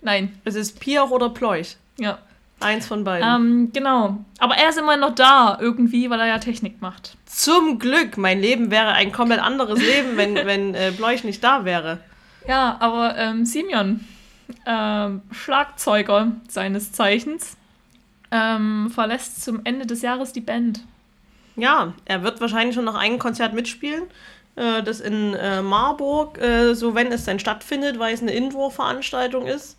Speaker 2: nein.
Speaker 1: Es ist Pioch oder Ploich.
Speaker 2: Ja.
Speaker 1: Eins von beiden.
Speaker 2: Ähm, genau. Aber er ist immer noch da, irgendwie, weil er ja Technik macht.
Speaker 1: Zum Glück. Mein Leben wäre ein komplett anderes Leben, wenn, wenn äh, Bleuch nicht da wäre.
Speaker 2: Ja, aber ähm, Simeon, ähm, Schlagzeuger seines Zeichens, ähm, verlässt zum Ende des Jahres die Band.
Speaker 1: Ja, er wird wahrscheinlich schon noch ein Konzert mitspielen. Äh, das in äh, Marburg, äh, so wenn es denn stattfindet, weil es eine Indoor-Veranstaltung ist.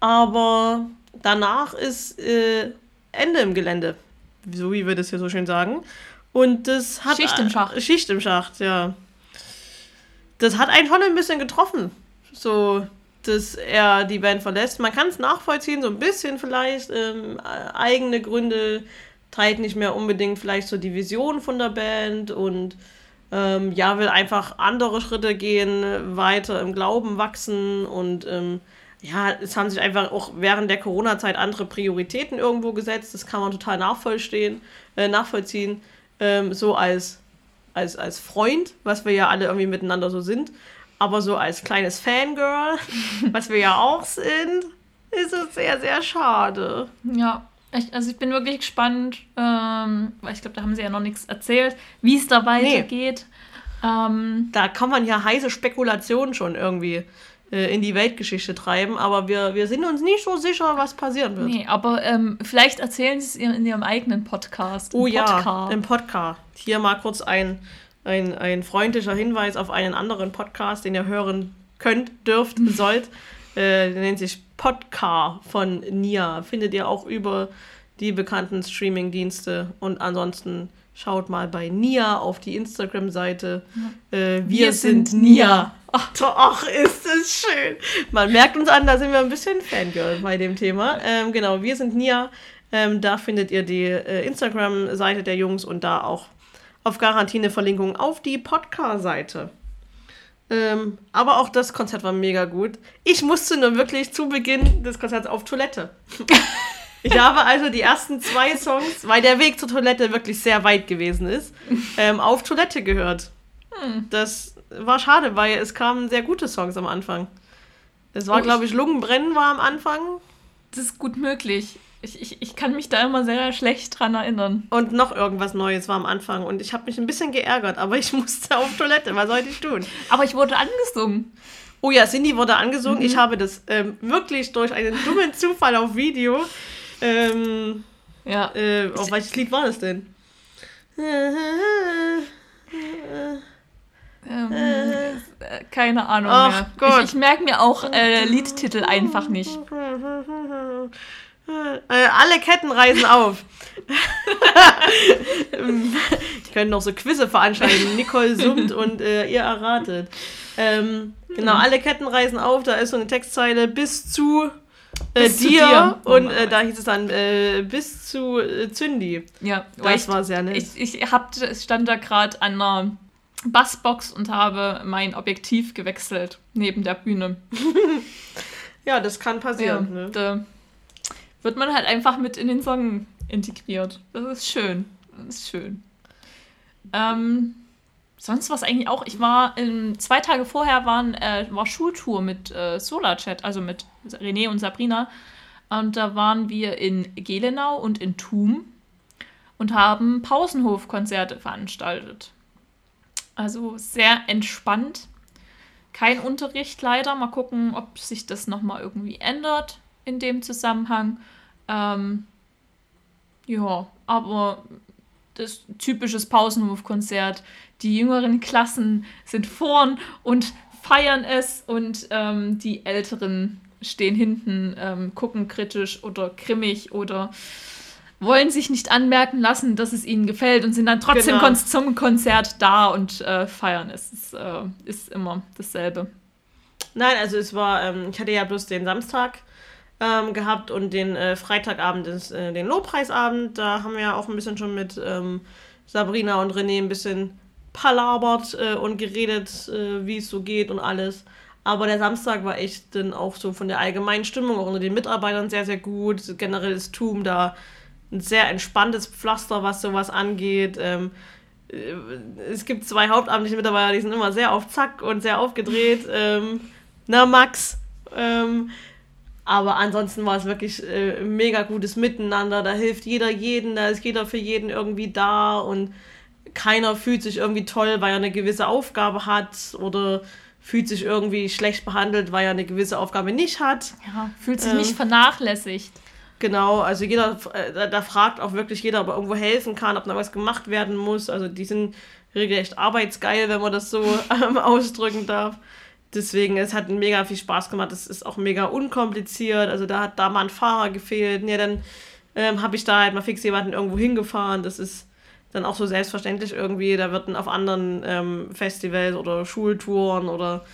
Speaker 1: Aber danach ist äh, Ende im Gelände. So wie wir das hier so schön sagen. Und das hat.
Speaker 2: Schicht im Schacht.
Speaker 1: Schicht im Schacht, ja. Das hat einen schon ein bisschen getroffen. So, dass er die Band verlässt. Man kann es nachvollziehen, so ein bisschen vielleicht. Ähm, eigene Gründe teilt nicht mehr unbedingt vielleicht so die Vision von der Band und ähm, ja, will einfach andere Schritte gehen, weiter im Glauben wachsen und ähm, ja, es haben sich einfach auch während der Corona-Zeit andere Prioritäten irgendwo gesetzt. Das kann man total nachvollziehen, äh, nachvollziehen. Ähm, so als, als, als Freund, was wir ja alle irgendwie miteinander so sind. Aber so als kleines Fangirl, was wir ja auch sind, ist es sehr, sehr schade.
Speaker 2: Ja, ich, also ich bin wirklich gespannt, ähm, weil ich glaube, da haben sie ja noch nichts erzählt, wie es da weitergeht. Nee. Ähm,
Speaker 1: da kann man ja heiße Spekulationen schon irgendwie äh, in die Weltgeschichte treiben, aber wir, wir sind uns nicht so sicher, was passieren wird.
Speaker 2: Nee, aber ähm, vielleicht erzählen sie es in ihrem eigenen Podcast.
Speaker 1: Oh ja, Podcast. im Podcast. Hier mal kurz ein, ein, ein freundlicher Hinweis auf einen anderen Podcast, den ihr hören könnt, dürft, sollt. Äh, der nennt sich Podcar von Nia. Findet ihr auch über die bekannten Streaming-Dienste. Und ansonsten schaut mal bei Nia auf die Instagram-Seite. Ja. Äh, wir, wir, sind, sind Nia. Ach, ach, ist es schön. Man merkt uns an, da sind wir ein bisschen Fangirl bei dem Thema. Ähm, genau, wir sind Nia. Ähm, da findet ihr die äh, Instagram-Seite der Jungs und da auch auf Garantie eine Verlinkung auf die Podcast-Seite. Ähm, aber auch das Konzert war mega gut. Ich musste nur wirklich zu Beginn des Konzerts auf Toilette. ich habe also die ersten zwei Songs, weil der Weg zur Toilette wirklich sehr weit gewesen ist, ähm, auf Toilette gehört. Hm. Das war schade, weil es kamen sehr gute Songs am Anfang. Es war, oh, glaube ich, Lungenbrennen war am Anfang.
Speaker 2: Das ist gut möglich. Ich, ich, ich kann mich da immer sehr schlecht dran erinnern.
Speaker 1: Und noch irgendwas Neues war am Anfang. Und ich habe mich ein bisschen geärgert, aber ich musste auf Toilette. Was sollte ich tun?
Speaker 2: Aber ich wurde angesungen.
Speaker 1: Oh ja, Cindy wurde angesungen. Mhm. Ich habe das ähm, wirklich durch einen dummen Zufall auf Video. Ähm, ja. Äh, auf welches Lied war das denn?
Speaker 2: Ähm, äh, keine Ahnung Ach mehr. Gott. Ich, ich merke mir auch äh, Liedtitel einfach nicht.
Speaker 1: Äh, alle Ketten reisen auf. ich könnte noch so Quizze veranstalten. Nicole summt und äh, ihr erratet. Ähm, genau, hm. alle Ketten reisen auf. Da ist so eine Textzeile bis zu äh, bis dir. Zu dir. Und äh, da hieß es dann äh, bis zu äh, Zündi.
Speaker 2: Ja,
Speaker 1: das ich, war sehr nett.
Speaker 2: Ich, ich hab, stand da gerade an einer Bassbox und habe mein Objektiv gewechselt neben der Bühne.
Speaker 1: ja, das kann passieren. Ja, ne?
Speaker 2: Wird man halt einfach mit in den Song integriert. Das ist schön. Das ist schön. Ähm, sonst was eigentlich auch. Ich war in, zwei Tage vorher waren, äh, war Schultour mit äh, Solarchat, also mit René und Sabrina. Und da waren wir in Gelenau und in Thum und haben Pausenhofkonzerte veranstaltet. Also sehr entspannt. Kein Unterricht leider. Mal gucken, ob sich das nochmal irgendwie ändert in dem Zusammenhang. Ähm, ja, aber das typisches Pausenhofkonzert. Die jüngeren Klassen sind vorn und feiern es und ähm, die älteren stehen hinten, ähm, gucken kritisch oder grimmig oder wollen sich nicht anmerken lassen, dass es ihnen gefällt und sind dann trotzdem genau. zum Konzert da und äh, feiern. Es ist, äh, ist, immer dasselbe.
Speaker 1: Nein, also es war, ähm, ich hatte ja bloß den Samstag ähm, gehabt und den äh, Freitagabend, ist, äh, den Lobpreisabend. Da haben wir ja auch ein bisschen schon mit ähm, Sabrina und René ein bisschen palabert äh, und geredet, äh, wie es so geht und alles. Aber der Samstag war echt dann auch so von der allgemeinen Stimmung auch unter den Mitarbeitern sehr, sehr gut. Generell ist Tum da ein sehr entspanntes Pflaster, was sowas angeht. Ähm, äh, es gibt zwei hauptamtliche Mitarbeiter, die sind immer sehr auf Zack und sehr aufgedreht. Ähm, na, Max. Ähm, aber ansonsten war es wirklich äh, mega gutes Miteinander. Da hilft jeder jeden, da ist jeder für jeden irgendwie da und keiner fühlt sich irgendwie toll, weil er eine gewisse Aufgabe hat oder fühlt sich irgendwie schlecht behandelt, weil er eine gewisse Aufgabe nicht hat.
Speaker 2: Ja, fühlt sich ähm, nicht vernachlässigt.
Speaker 1: Genau, also jeder, äh, da, fragt auch wirklich jeder, ob er irgendwo helfen kann, ob da was gemacht werden muss. Also die sind regelrecht arbeitsgeil, wenn man das so ähm, ausdrücken darf. Deswegen, es hat mega viel Spaß gemacht. Es ist auch mega unkompliziert. Also da hat da mal ein Fahrer gefehlt. Ja, dann ähm, habe ich da halt mal fix jemanden irgendwo hingefahren. Das ist dann auch so selbstverständlich irgendwie. Da wird auf anderen ähm, Festivals oder Schultouren oder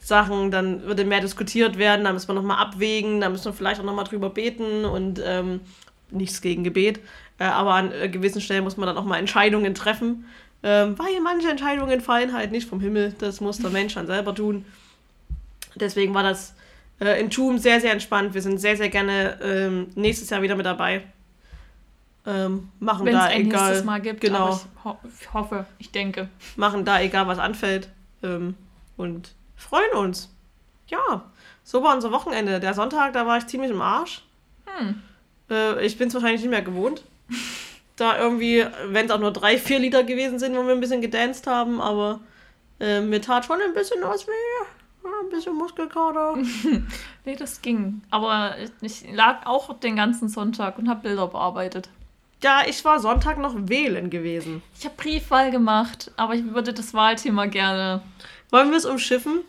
Speaker 1: Sachen, dann würde mehr diskutiert werden, da müssen wir nochmal abwägen, da müssen wir vielleicht auch nochmal drüber beten und ähm, nichts gegen Gebet. Äh, aber an äh, gewissen Stellen muss man dann auch mal Entscheidungen treffen. Ähm, weil manche Entscheidungen fallen halt nicht vom Himmel. Das muss der Mensch dann selber tun. Deswegen war das äh, in Tum sehr, sehr entspannt. Wir sind sehr, sehr gerne ähm, nächstes Jahr wieder mit dabei. Ähm, machen Wenn's da ein egal. nächstes Mal gibt.
Speaker 2: Genau. Ich, ho hoffe, ich denke.
Speaker 1: Machen da egal, was anfällt. Ähm, und freuen uns. Ja, so war unser Wochenende. Der Sonntag, da war ich ziemlich im Arsch. Hm. Äh, ich bin es wahrscheinlich nicht mehr gewohnt. da irgendwie, wenn es auch nur drei, vier Liter gewesen sind, wo wir ein bisschen gedanced haben, aber äh, mir tat schon ein bisschen was weh. Ein bisschen Muskelkater.
Speaker 2: nee, das ging. Aber ich lag auch den ganzen Sonntag und habe Bilder bearbeitet.
Speaker 1: Ja, ich war Sonntag noch wählen gewesen.
Speaker 2: Ich habe Briefwahl gemacht, aber ich würde das Wahlthema gerne.
Speaker 1: Wollen wir es umschiffen?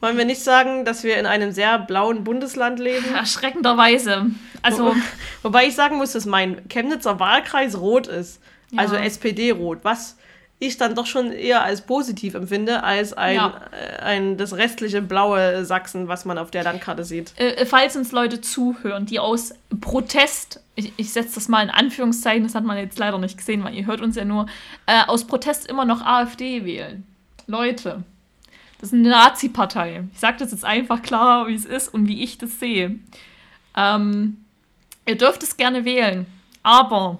Speaker 1: Wollen wir nicht sagen, dass wir in einem sehr blauen Bundesland leben?
Speaker 2: Erschreckenderweise. Also,
Speaker 1: Wo, wobei ich sagen muss, dass mein Chemnitzer Wahlkreis rot ist. Ja. Also SPD-rot. Was ich dann doch schon eher als positiv empfinde, als ein, ja. äh, ein das restliche blaue Sachsen, was man auf der Landkarte sieht.
Speaker 2: Äh, äh falls uns Leute zuhören, die aus Protest, ich, ich setze das mal in Anführungszeichen, das hat man jetzt leider nicht gesehen, weil ihr hört uns ja nur, äh, aus Protest immer noch AfD wählen. Leute, das ist eine Nazi-Partei. Ich sage das jetzt einfach klar, wie es ist und wie ich das sehe. Ähm, ihr dürft es gerne wählen, aber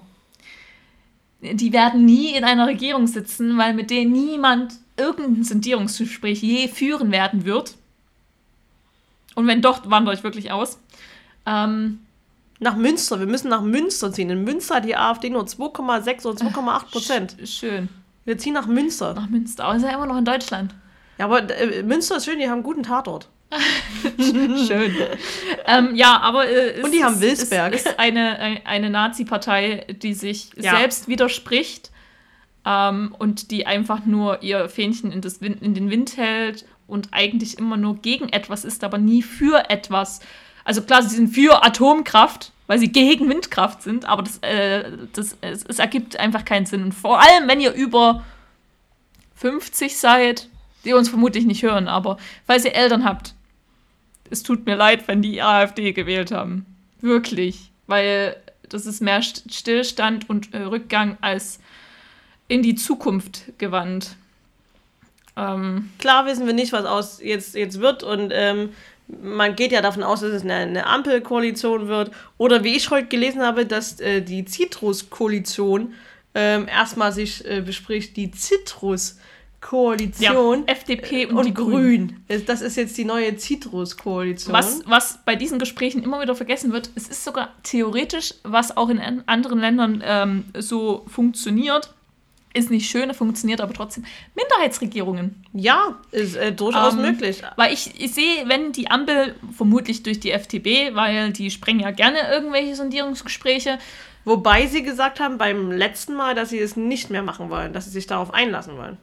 Speaker 2: die werden nie in einer Regierung sitzen, weil mit denen niemand irgendein Sondierungsgespräch je führen werden wird. Und wenn doch, wandere ich wirklich aus. Ähm,
Speaker 1: nach Münster, wir müssen nach Münster ziehen. In Münster hat die AfD nur 2,6 oder 2,8 Prozent.
Speaker 2: Schön.
Speaker 1: Wir ziehen nach Münster.
Speaker 2: Nach Münster, aber ist ja immer noch in Deutschland.
Speaker 1: Ja, aber äh, Münster ist schön, die haben einen guten Tatort.
Speaker 2: Schön. ähm, ja, aber
Speaker 1: äh, und die ist, haben Wilsberg.
Speaker 2: ist, ist eine, eine Nazi-Partei, die sich ja. selbst widerspricht ähm, und die einfach nur ihr Fähnchen in, das in den Wind hält und eigentlich immer nur gegen etwas ist, aber nie für etwas. Also klar, sie sind für Atomkraft, weil sie gegen Windkraft sind, aber das, äh, das, es, es ergibt einfach keinen Sinn. Und vor allem, wenn ihr über 50 seid, die uns vermutlich nicht hören, aber falls ihr Eltern habt, es tut mir leid, wenn die AfD gewählt haben. Wirklich. Weil das ist mehr Stillstand und äh, Rückgang als in die Zukunft gewandt.
Speaker 1: Ähm, Klar wissen wir nicht, was aus jetzt, jetzt wird und ähm, man geht ja davon aus, dass es eine, eine Ampelkoalition wird. Oder wie ich heute gelesen habe, dass äh, die Citrus-Koalition ähm, erstmal sich äh, bespricht, die Citrus- Koalition.
Speaker 2: Ja, FDP und, und die Grünen.
Speaker 1: Grün. Das ist jetzt die neue Citrus-Koalition.
Speaker 2: Was, was bei diesen Gesprächen immer wieder vergessen wird, es ist sogar theoretisch, was auch in anderen Ländern ähm, so funktioniert, ist nicht schön, funktioniert aber trotzdem. Minderheitsregierungen.
Speaker 1: Ja, ist äh, durchaus ähm, möglich.
Speaker 2: Weil ich, ich sehe, wenn die Ampel, vermutlich durch die FDP, weil die sprengen ja gerne irgendwelche Sondierungsgespräche.
Speaker 1: Wobei sie gesagt haben beim letzten Mal, dass sie es nicht mehr machen wollen, dass sie sich darauf einlassen wollen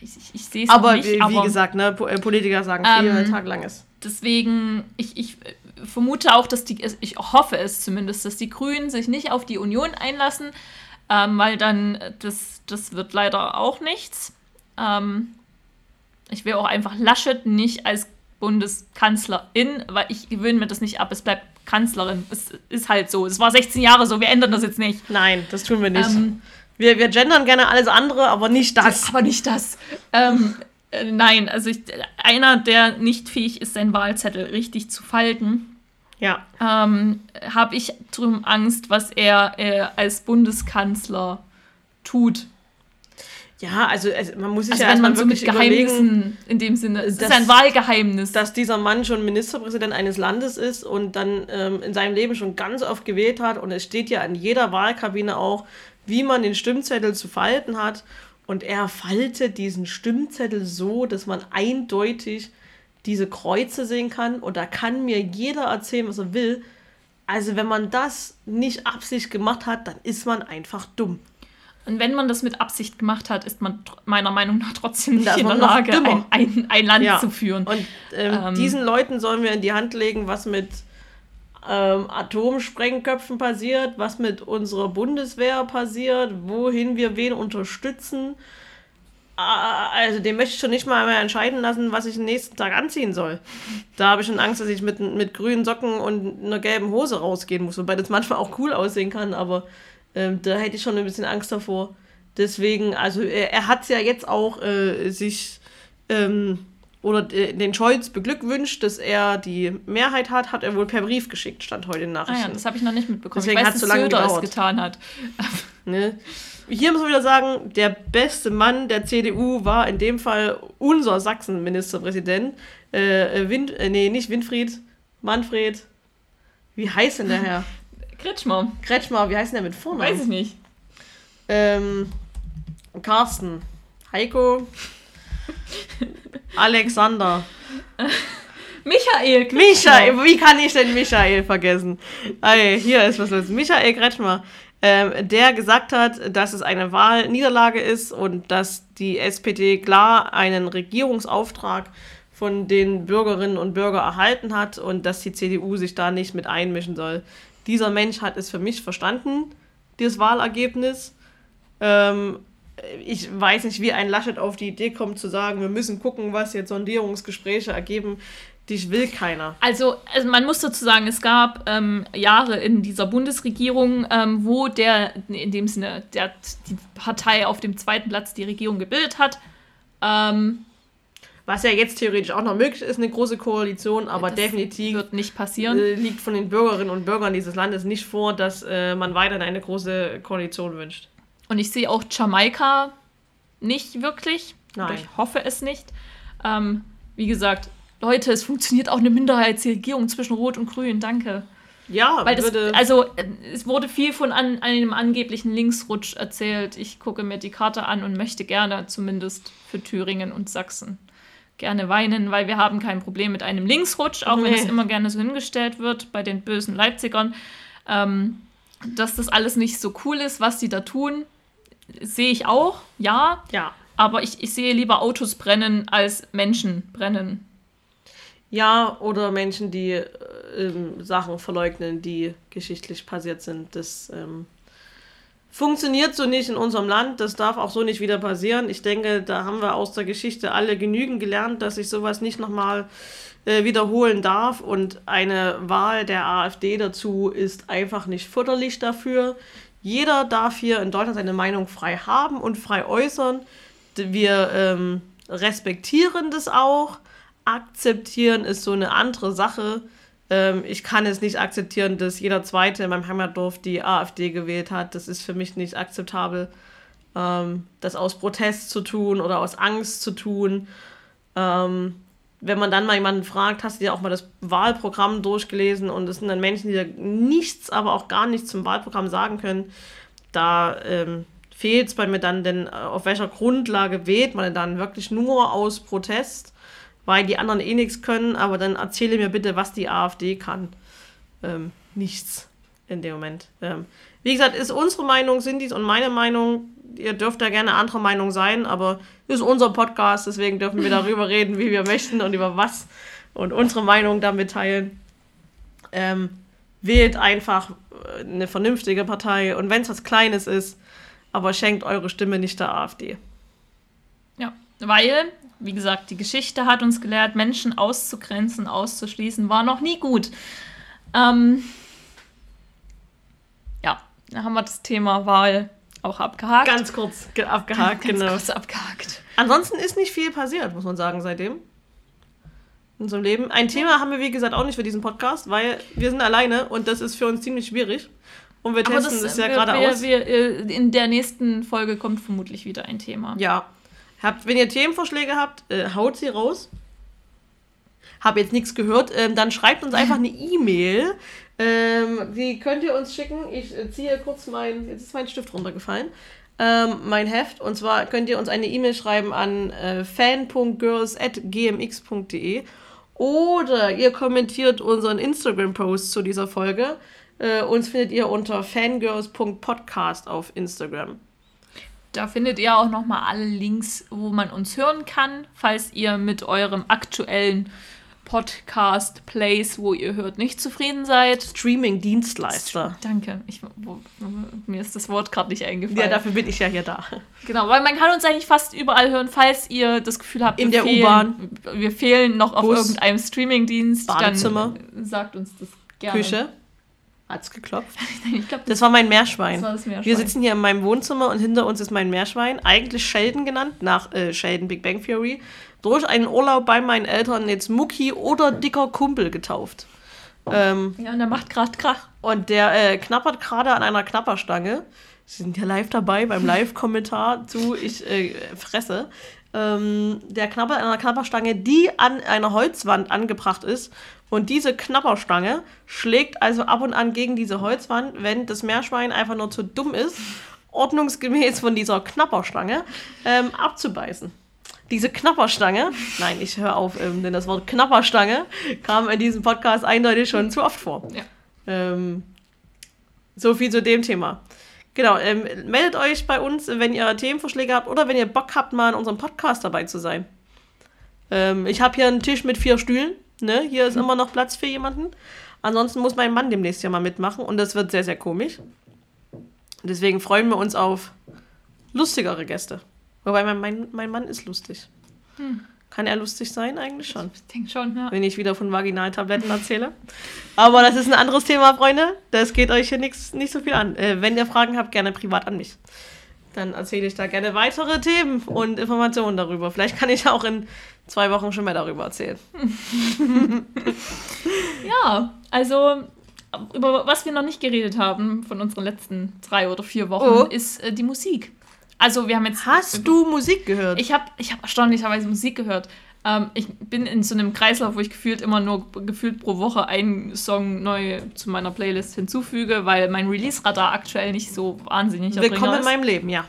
Speaker 2: ich, ich, ich sehe es aber nicht.
Speaker 1: Wie, aber wie gesagt, ne, äh, Politiker sagen viel, ähm, Tag lang ist.
Speaker 2: Deswegen, ich, ich vermute auch, dass die, ich hoffe es zumindest, dass die Grünen sich nicht auf die Union einlassen, ähm, weil dann, das, das wird leider auch nichts. Ähm, ich will auch einfach Laschet nicht als Bundeskanzlerin, weil ich gewöhne mir das nicht ab. Es bleibt Kanzlerin. Es ist halt so. Es war 16 Jahre so. Wir ändern das jetzt nicht.
Speaker 1: Nein, das tun wir nicht. Ähm, wir, wir gendern gerne alles andere, aber nicht das.
Speaker 2: Aber nicht das. Ähm, äh, nein, also ich, einer, der nicht fähig ist, seinen Wahlzettel richtig zu falten.
Speaker 1: Ja.
Speaker 2: Ähm, habe ich drum Angst, was er äh, als Bundeskanzler tut.
Speaker 1: Ja, also, also man muss sich
Speaker 2: also
Speaker 1: ja
Speaker 2: wenn man so mit Geheimnissen in dem Sinne, es dass, ist ein Wahlgeheimnis.
Speaker 1: Dass dieser Mann schon Ministerpräsident eines Landes ist und dann ähm, in seinem Leben schon ganz oft gewählt hat und es steht ja an jeder Wahlkabine auch, wie man den Stimmzettel zu falten hat. Und er faltet diesen Stimmzettel so, dass man eindeutig diese Kreuze sehen kann. Und da kann mir jeder erzählen, was er will. Also wenn man das nicht Absicht gemacht hat, dann ist man einfach dumm.
Speaker 2: Und wenn man das mit Absicht gemacht hat, ist man meiner Meinung nach trotzdem nicht in der Lage, ein, ein, ein, Land ja. zu führen.
Speaker 1: Und ähm, ähm, diesen Leuten sollen wir in die Hand legen, was mit ähm, Atomsprengköpfen passiert, was mit unserer Bundeswehr passiert, wohin wir wen unterstützen. Also den möchte ich schon nicht mal mehr entscheiden lassen, was ich den nächsten Tag anziehen soll. Da habe ich schon Angst, dass ich mit, mit grünen Socken und einer gelben Hose rausgehen muss, wobei das manchmal auch cool aussehen kann, aber ähm, da hätte ich schon ein bisschen Angst davor. Deswegen, also er, er hat es ja jetzt auch äh, sich ähm, oder den Scholz beglückwünscht, dass er die Mehrheit hat, hat er wohl per Brief geschickt, stand heute in Nachrichten.
Speaker 2: Ah ja, das habe ich noch nicht mitbekommen. Deswegen hat es so lange Söder gedauert. es getan hat.
Speaker 1: ne? Hier muss man wieder sagen, der beste Mann der CDU war in dem Fall unser Sachsen-Ministerpräsident. Äh, Wind, äh, nee, nicht Winfried, Manfred. Wie heißt denn der Herr?
Speaker 2: Kretschmer.
Speaker 1: Kretschmer, wie heißt denn der mit Vornamen?
Speaker 2: Weiß ich nicht.
Speaker 1: Ähm, Carsten. Heiko. Alexander.
Speaker 2: Michael
Speaker 1: Kretschmer. Michael, wie kann ich denn Michael vergessen? Ey, hier ist was los. Michael Kretschmer, ähm, der gesagt hat, dass es eine Wahlniederlage ist und dass die SPD klar einen Regierungsauftrag von den Bürgerinnen und Bürgern erhalten hat und dass die CDU sich da nicht mit einmischen soll dieser Mensch hat es für mich verstanden, dieses Wahlergebnis. Ähm, ich weiß nicht, wie ein Laschet auf die Idee kommt zu sagen, wir müssen gucken, was jetzt Sondierungsgespräche ergeben. Dich will keiner.
Speaker 2: Also, also man muss dazu sagen, es gab ähm, Jahre in dieser Bundesregierung, ähm, wo der, in dem Sinne, der, die Partei auf dem zweiten Platz die Regierung gebildet hat. Ähm,
Speaker 1: was ja jetzt theoretisch auch noch möglich ist, eine große Koalition, aber das definitiv
Speaker 2: wird nicht passieren.
Speaker 1: Äh, liegt von den Bürgerinnen und Bürgern dieses Landes nicht vor, dass äh, man weiterhin eine große Koalition wünscht.
Speaker 2: Und ich sehe auch Jamaika nicht wirklich. Nein. ich hoffe es nicht. Ähm, wie gesagt, Leute, es funktioniert auch eine Minderheitsregierung zwischen Rot und Grün. Danke.
Speaker 1: Ja,
Speaker 2: Weil das, also äh, es wurde viel von an, einem angeblichen Linksrutsch erzählt. Ich gucke mir die Karte an und möchte gerne zumindest für Thüringen und Sachsen gerne weinen, weil wir haben kein Problem mit einem Linksrutsch, auch nee. wenn es immer gerne so hingestellt wird bei den bösen Leipzigern. Ähm, dass das alles nicht so cool ist, was die da tun, sehe ich auch, ja.
Speaker 1: Ja.
Speaker 2: Aber ich, ich sehe lieber Autos brennen als Menschen brennen.
Speaker 1: Ja, oder Menschen, die äh, Sachen verleugnen, die geschichtlich passiert sind. Das ähm, Funktioniert so nicht in unserem Land, das darf auch so nicht wieder passieren. Ich denke, da haben wir aus der Geschichte alle genügend gelernt, dass sich sowas nicht nochmal äh, wiederholen darf. Und eine Wahl der AfD dazu ist einfach nicht förderlich dafür. Jeder darf hier in Deutschland seine Meinung frei haben und frei äußern. Wir ähm, respektieren das auch. Akzeptieren ist so eine andere Sache. Ähm, ich kann es nicht akzeptieren, dass jeder Zweite in meinem Heimatdorf die AfD gewählt hat. Das ist für mich nicht akzeptabel. Ähm, das aus Protest zu tun oder aus Angst zu tun. Ähm, wenn man dann mal jemanden fragt, hast du dir auch mal das Wahlprogramm durchgelesen und es sind dann Menschen, die nichts, aber auch gar nichts zum Wahlprogramm sagen können, da ähm, fehlt es bei mir dann, denn äh, auf welcher Grundlage wählt man dann wirklich nur aus Protest? weil die anderen eh nichts können, aber dann erzähle mir bitte, was die AfD kann. Ähm, nichts in dem Moment. Ähm, wie gesagt, ist unsere Meinung, sind dies und meine Meinung. Ihr dürft da gerne andere Meinung sein, aber ist unser Podcast, deswegen dürfen wir darüber reden, wie wir möchten und über was und unsere Meinung damit teilen. Ähm, wählt einfach äh, eine vernünftige Partei und wenn es was Kleines ist, aber schenkt eure Stimme nicht der AfD.
Speaker 2: Ja, weil wie gesagt, die Geschichte hat uns gelehrt, Menschen auszugrenzen, auszuschließen, war noch nie gut. Ähm, ja, da haben wir das Thema Wahl auch abgehakt.
Speaker 1: Ganz kurz abgehakt,
Speaker 2: Ganz genau. Kurz abgehakt.
Speaker 1: Ansonsten ist nicht viel passiert, muss man sagen, seitdem. In unserem Leben. Ein Thema haben wir, wie gesagt, auch nicht für diesen Podcast, weil wir sind alleine und das ist für uns ziemlich schwierig. Und wir testen das, das ja gerade aus.
Speaker 2: Wir, äh, in der nächsten Folge kommt vermutlich wieder ein Thema.
Speaker 1: Ja, Habt, wenn ihr Themenvorschläge habt, äh, haut sie raus. Hab jetzt nichts gehört, ähm, dann schreibt uns einfach eine E-Mail. Ähm, die könnt ihr uns schicken. Ich äh, ziehe kurz mein, jetzt ist mein Stift runtergefallen, ähm, mein Heft. Und zwar könnt ihr uns eine E-Mail schreiben an äh, fan.girls.gmx.de oder ihr kommentiert unseren Instagram-Post zu dieser Folge. Äh, uns findet ihr unter fangirls.podcast auf Instagram.
Speaker 2: Da findet ihr auch nochmal alle Links, wo man uns hören kann, falls ihr mit eurem aktuellen Podcast Place, wo ihr hört, nicht zufrieden seid.
Speaker 1: Streaming-Dienstleister.
Speaker 2: Danke. Ich, wo, mir ist das Wort gerade nicht eingefallen.
Speaker 1: Ja, dafür bin ich ja hier da.
Speaker 2: Genau, weil man kann uns eigentlich fast überall hören, falls ihr das Gefühl habt,
Speaker 1: In
Speaker 2: wir
Speaker 1: der
Speaker 2: fehlen-
Speaker 1: U-Bahn.
Speaker 2: Wir fehlen noch auf
Speaker 1: Bus,
Speaker 2: irgendeinem Streaming-Dienst.
Speaker 1: Badezimmer.
Speaker 2: Dann sagt uns das gerne.
Speaker 1: Küche. Hat's geklopft?
Speaker 2: Ich glaube,
Speaker 1: Das war mein Meerschwein.
Speaker 2: Das war das Meerschwein.
Speaker 1: Wir sitzen hier in meinem Wohnzimmer und hinter uns ist mein Meerschwein, eigentlich Sheldon genannt, nach äh, Sheldon Big Bang Theory, durch einen Urlaub bei meinen Eltern jetzt Mucki oder dicker Kumpel getauft. Ähm,
Speaker 2: Ja, und der macht gerade Krach.
Speaker 1: und der äh, knappert gerade an einer Knapperstange. Sie sind ja live dabei beim Live-Kommentar zu Ich äh, fresse. Ähm, der knabbert an einer Knapperstange, die an einer Holzwand angebracht ist. Und diese Knapperstange schlägt also ab und an gegen diese Holzwand, wenn das Meerschwein einfach nur zu dumm ist, ordnungsgemäß von dieser Knapperstange ähm, abzubeißen. Diese Knapperstange, nein, ich höre auf, ähm, denn das Wort Knapperstange kam in diesem Podcast eindeutig schon zu oft vor.
Speaker 2: Ja.
Speaker 1: Ähm, so viel zu dem Thema. Genau, ähm, meldet euch bei uns, wenn ihr Themenvorschläge habt oder wenn ihr Bock habt, mal in unserem Podcast dabei zu sein. Ähm, ich habe hier einen Tisch mit vier Stühlen. Ne? Hier ist immer noch Platz für jemanden. Ansonsten muss mein Mann demnächst ja mal mitmachen und das wird sehr, sehr komisch. Deswegen freuen wir uns auf lustigere Gäste. Wobei mein, mein, mein Mann ist lustig. Kann er lustig sein? Eigentlich schon
Speaker 2: Ich denke schon, ja.
Speaker 1: wenn ich wieder von Vaginaltabletten erzähle. Aber das ist ein anderes Thema, Freunde. Das geht euch hier nix, nicht so viel an. Äh, wenn ihr Fragen habt, gerne privat an mich. Dann erzähle ich da gerne weitere Themen und Informationen darüber. Vielleicht kann ich auch in zwei Wochen schon mehr darüber erzählen.
Speaker 2: Ja, also über was wir noch nicht geredet haben von unseren letzten drei oder vier Wochen,
Speaker 1: Oh.
Speaker 2: ist äh, die Musik. Also wir haben jetzt...
Speaker 1: Hast du Musik gehört?
Speaker 2: Ich habe ich hab erstaunlicherweise Musik gehört. Ähm, ich bin in so einem Kreislauf, wo ich gefühlt immer nur gefühlt pro Woche einen Song neu zu meiner Playlist hinzufüge, weil mein Release-Radar aktuell nicht so wahnsinnig
Speaker 1: Willkommen in meinem Leben, ja.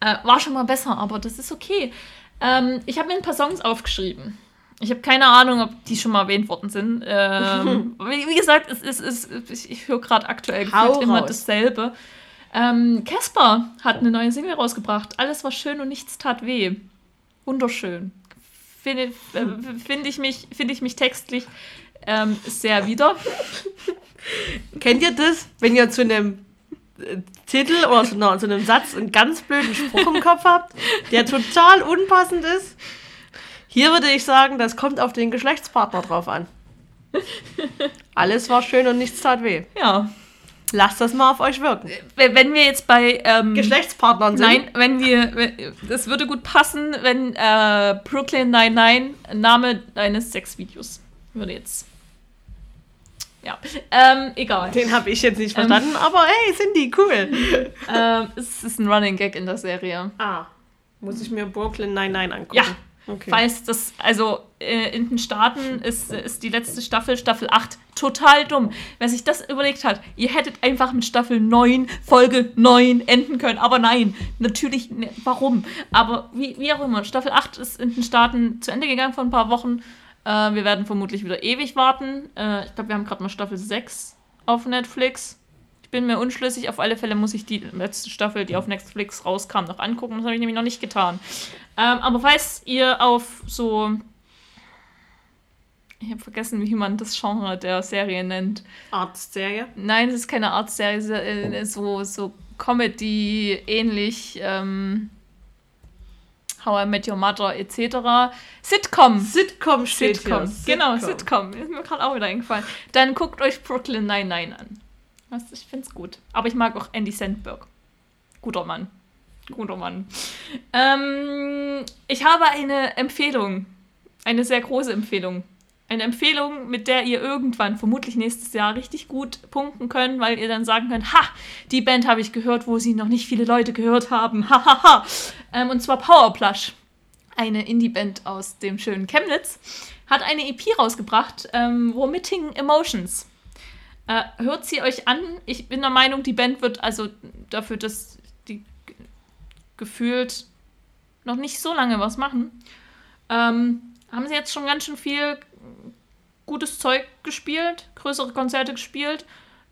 Speaker 2: Äh, war schon mal besser, aber das ist okay. Ähm, ich habe mir ein paar Songs aufgeschrieben. Ich habe keine Ahnung, ob die schon mal erwähnt worden sind. Ähm, wie, wie gesagt, es ist, es ist, ich, ich höre gerade aktuell
Speaker 1: Hau
Speaker 2: gefühlt immer
Speaker 1: raus.
Speaker 2: Ähm, Casper hat eine neue Single rausgebracht. Alles war schön und nichts tat weh. Wunderschön. Finde äh, find ich, mich- finde ich mich textlich ähm, sehr wieder.
Speaker 1: Kennt ihr das, wenn ihr zu einem äh, Titel oder zu, einer, zu einem Satz einen ganz blöden Spruch im Kopf habt, der total unpassend ist? Hier würde ich sagen, das kommt auf den Geschlechtspartner drauf an. Alles war schön und nichts tat weh.
Speaker 2: Ja.
Speaker 1: Lasst das mal auf euch wirken.
Speaker 2: Wenn wir jetzt bei ähm,
Speaker 1: Geschlechtspartnern sind.
Speaker 2: Nein, wenn wir, das würde gut passen, wenn äh, Brooklyn 99 Name deines Sexvideos würde jetzt. Ja, ähm, egal.
Speaker 1: Den habe ich jetzt nicht verstanden, aber hey, die cool.
Speaker 2: ähm, es ist ein Running Gag in der Serie.
Speaker 1: Ah, muss ich mir Brooklyn 99 angucken.
Speaker 2: Ja.
Speaker 1: Okay.
Speaker 2: Falls das, also äh, in den Staaten ist, ist die letzte Staffel, Staffel 8, total dumm. Wer sich das überlegt hat, ihr hättet einfach mit Staffel 9, Folge 9 enden können. Aber nein, natürlich, ne, warum? Aber wie, wie auch immer, Staffel 8 ist in den Staaten zu Ende gegangen vor ein paar Wochen. Äh, wir werden vermutlich wieder ewig warten. Äh, ich glaube, wir haben gerade mal Staffel 6 auf Netflix. Bin mir unschlüssig. Auf alle Fälle muss ich die letzte Staffel, die auf Netflix rauskam, noch angucken. Das habe ich nämlich noch nicht getan. Ähm, aber falls ihr auf so. Ich habe vergessen, wie man das Genre der Serie nennt.
Speaker 1: Arztserie.
Speaker 2: Nein, es ist keine ist, äh, so, so Comedy ähnlich. Ähm, How I Met Your Mother etc. Sitcom.
Speaker 1: Sitcom steht
Speaker 2: Sitcom.
Speaker 1: hier.
Speaker 2: Genau, Sitcom. Ist mir gerade auch wieder eingefallen. Dann guckt euch Brooklyn 99 an. Was, ich finde es gut. Aber ich mag auch Andy Sandberg. Guter Mann. Guter Mann. Ähm, ich habe eine Empfehlung. Eine sehr große Empfehlung. Eine Empfehlung, mit der ihr irgendwann, vermutlich nächstes Jahr, richtig gut punkten könnt, weil ihr dann sagen könnt, ha, die Band habe ich gehört, wo sie noch nicht viele Leute gehört haben. Ha, ha, ha. Ähm, und zwar Powerplush eine Indie-Band aus dem schönen Chemnitz, hat eine EP rausgebracht, ähm, Vomiting Emotions. Äh, hört sie euch an. Ich bin der Meinung, die Band wird also dafür, dass die gefühlt noch nicht so lange was machen, ähm, haben sie jetzt schon ganz schön viel gutes Zeug gespielt, größere Konzerte gespielt.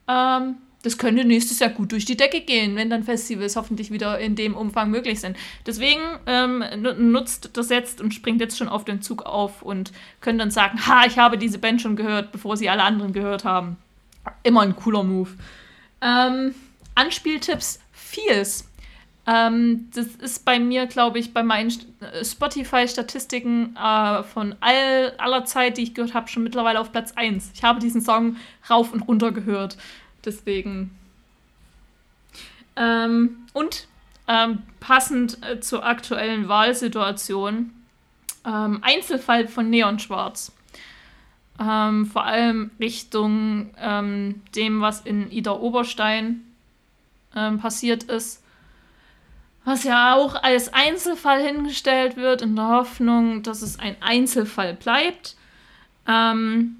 Speaker 2: Ähm, das könnte nächstes Jahr gut durch die Decke gehen, wenn dann Festivals hoffentlich wieder in dem Umfang möglich sind. Deswegen ähm, nutzt das jetzt und springt jetzt schon auf den Zug auf und könnt dann sagen, ha, ich habe diese Band schon gehört, bevor sie alle anderen gehört haben. Immer ein cooler Move. Ähm, Anspieltipps, Feels. Ähm, das ist bei mir, glaube ich, bei meinen Spotify-Statistiken äh, von all, aller Zeit, die ich gehört habe, schon mittlerweile auf Platz 1. Ich habe diesen Song rauf und runter gehört. Deswegen. Ähm, und ähm, passend äh, zur aktuellen Wahlsituation, ähm, Einzelfall von Neon Schwarz. Ähm, vor allem Richtung ähm, dem, was in Ida Oberstein ähm, passiert ist. Was ja auch als Einzelfall hingestellt wird, in der Hoffnung, dass es ein Einzelfall bleibt. Ähm,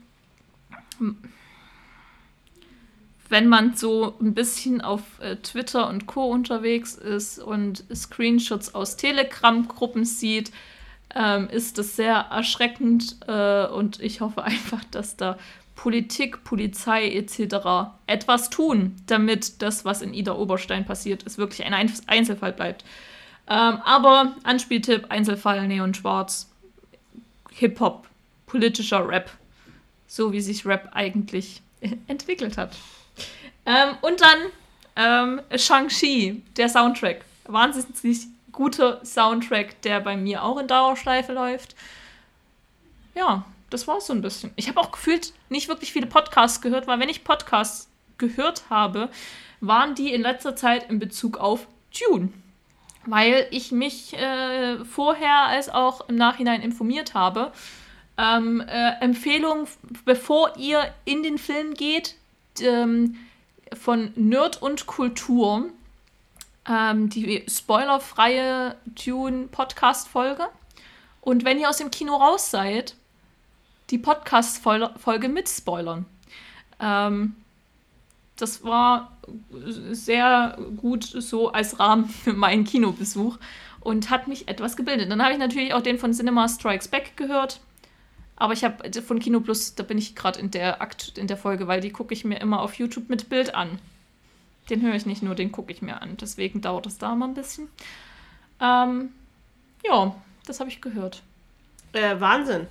Speaker 2: wenn man so ein bisschen auf äh, Twitter und Co. unterwegs ist und Screenshots aus Telegram-Gruppen sieht, ähm, ist das sehr erschreckend äh, und ich hoffe einfach, dass da Politik, Polizei etc. etwas tun, damit das, was in Ida Oberstein passiert ist, wirklich ein Einzelfall bleibt. Ähm, aber Anspieltipp, Einzelfall, Neon Schwarz, Hip-Hop, politischer Rap, so wie sich Rap eigentlich entwickelt hat. Ähm, und dann ähm, Shang-Chi, der Soundtrack. Wahnsinnig guter Soundtrack, der bei mir auch in Dauerschleife läuft. Ja, das war so ein bisschen. Ich habe auch gefühlt nicht wirklich viele Podcasts gehört, weil wenn ich Podcasts gehört habe, waren die in letzter Zeit in Bezug auf Dune. Weil ich mich äh, vorher als auch im Nachhinein informiert habe. Ähm, äh, Empfehlung, bevor ihr in den Film geht, ähm, von Nerd und Kultur, ähm, die spoilerfreie Tune-Podcast-Folge. Und wenn ihr aus dem Kino raus seid, die Podcast-Folge mit Spoilern. Ähm, das war sehr gut so als Rahmen für meinen Kinobesuch und hat mich etwas gebildet. Dann habe ich natürlich auch den von Cinema Strikes Back gehört. Aber ich habe von Kino Plus, da bin ich gerade in der Akt in der Folge, weil die gucke ich mir immer auf YouTube mit Bild an. Den höre ich nicht nur, den gucke ich mir an. Deswegen dauert es da mal ein bisschen. Ähm, ja, das habe ich gehört.
Speaker 1: Äh, Wahnsinn.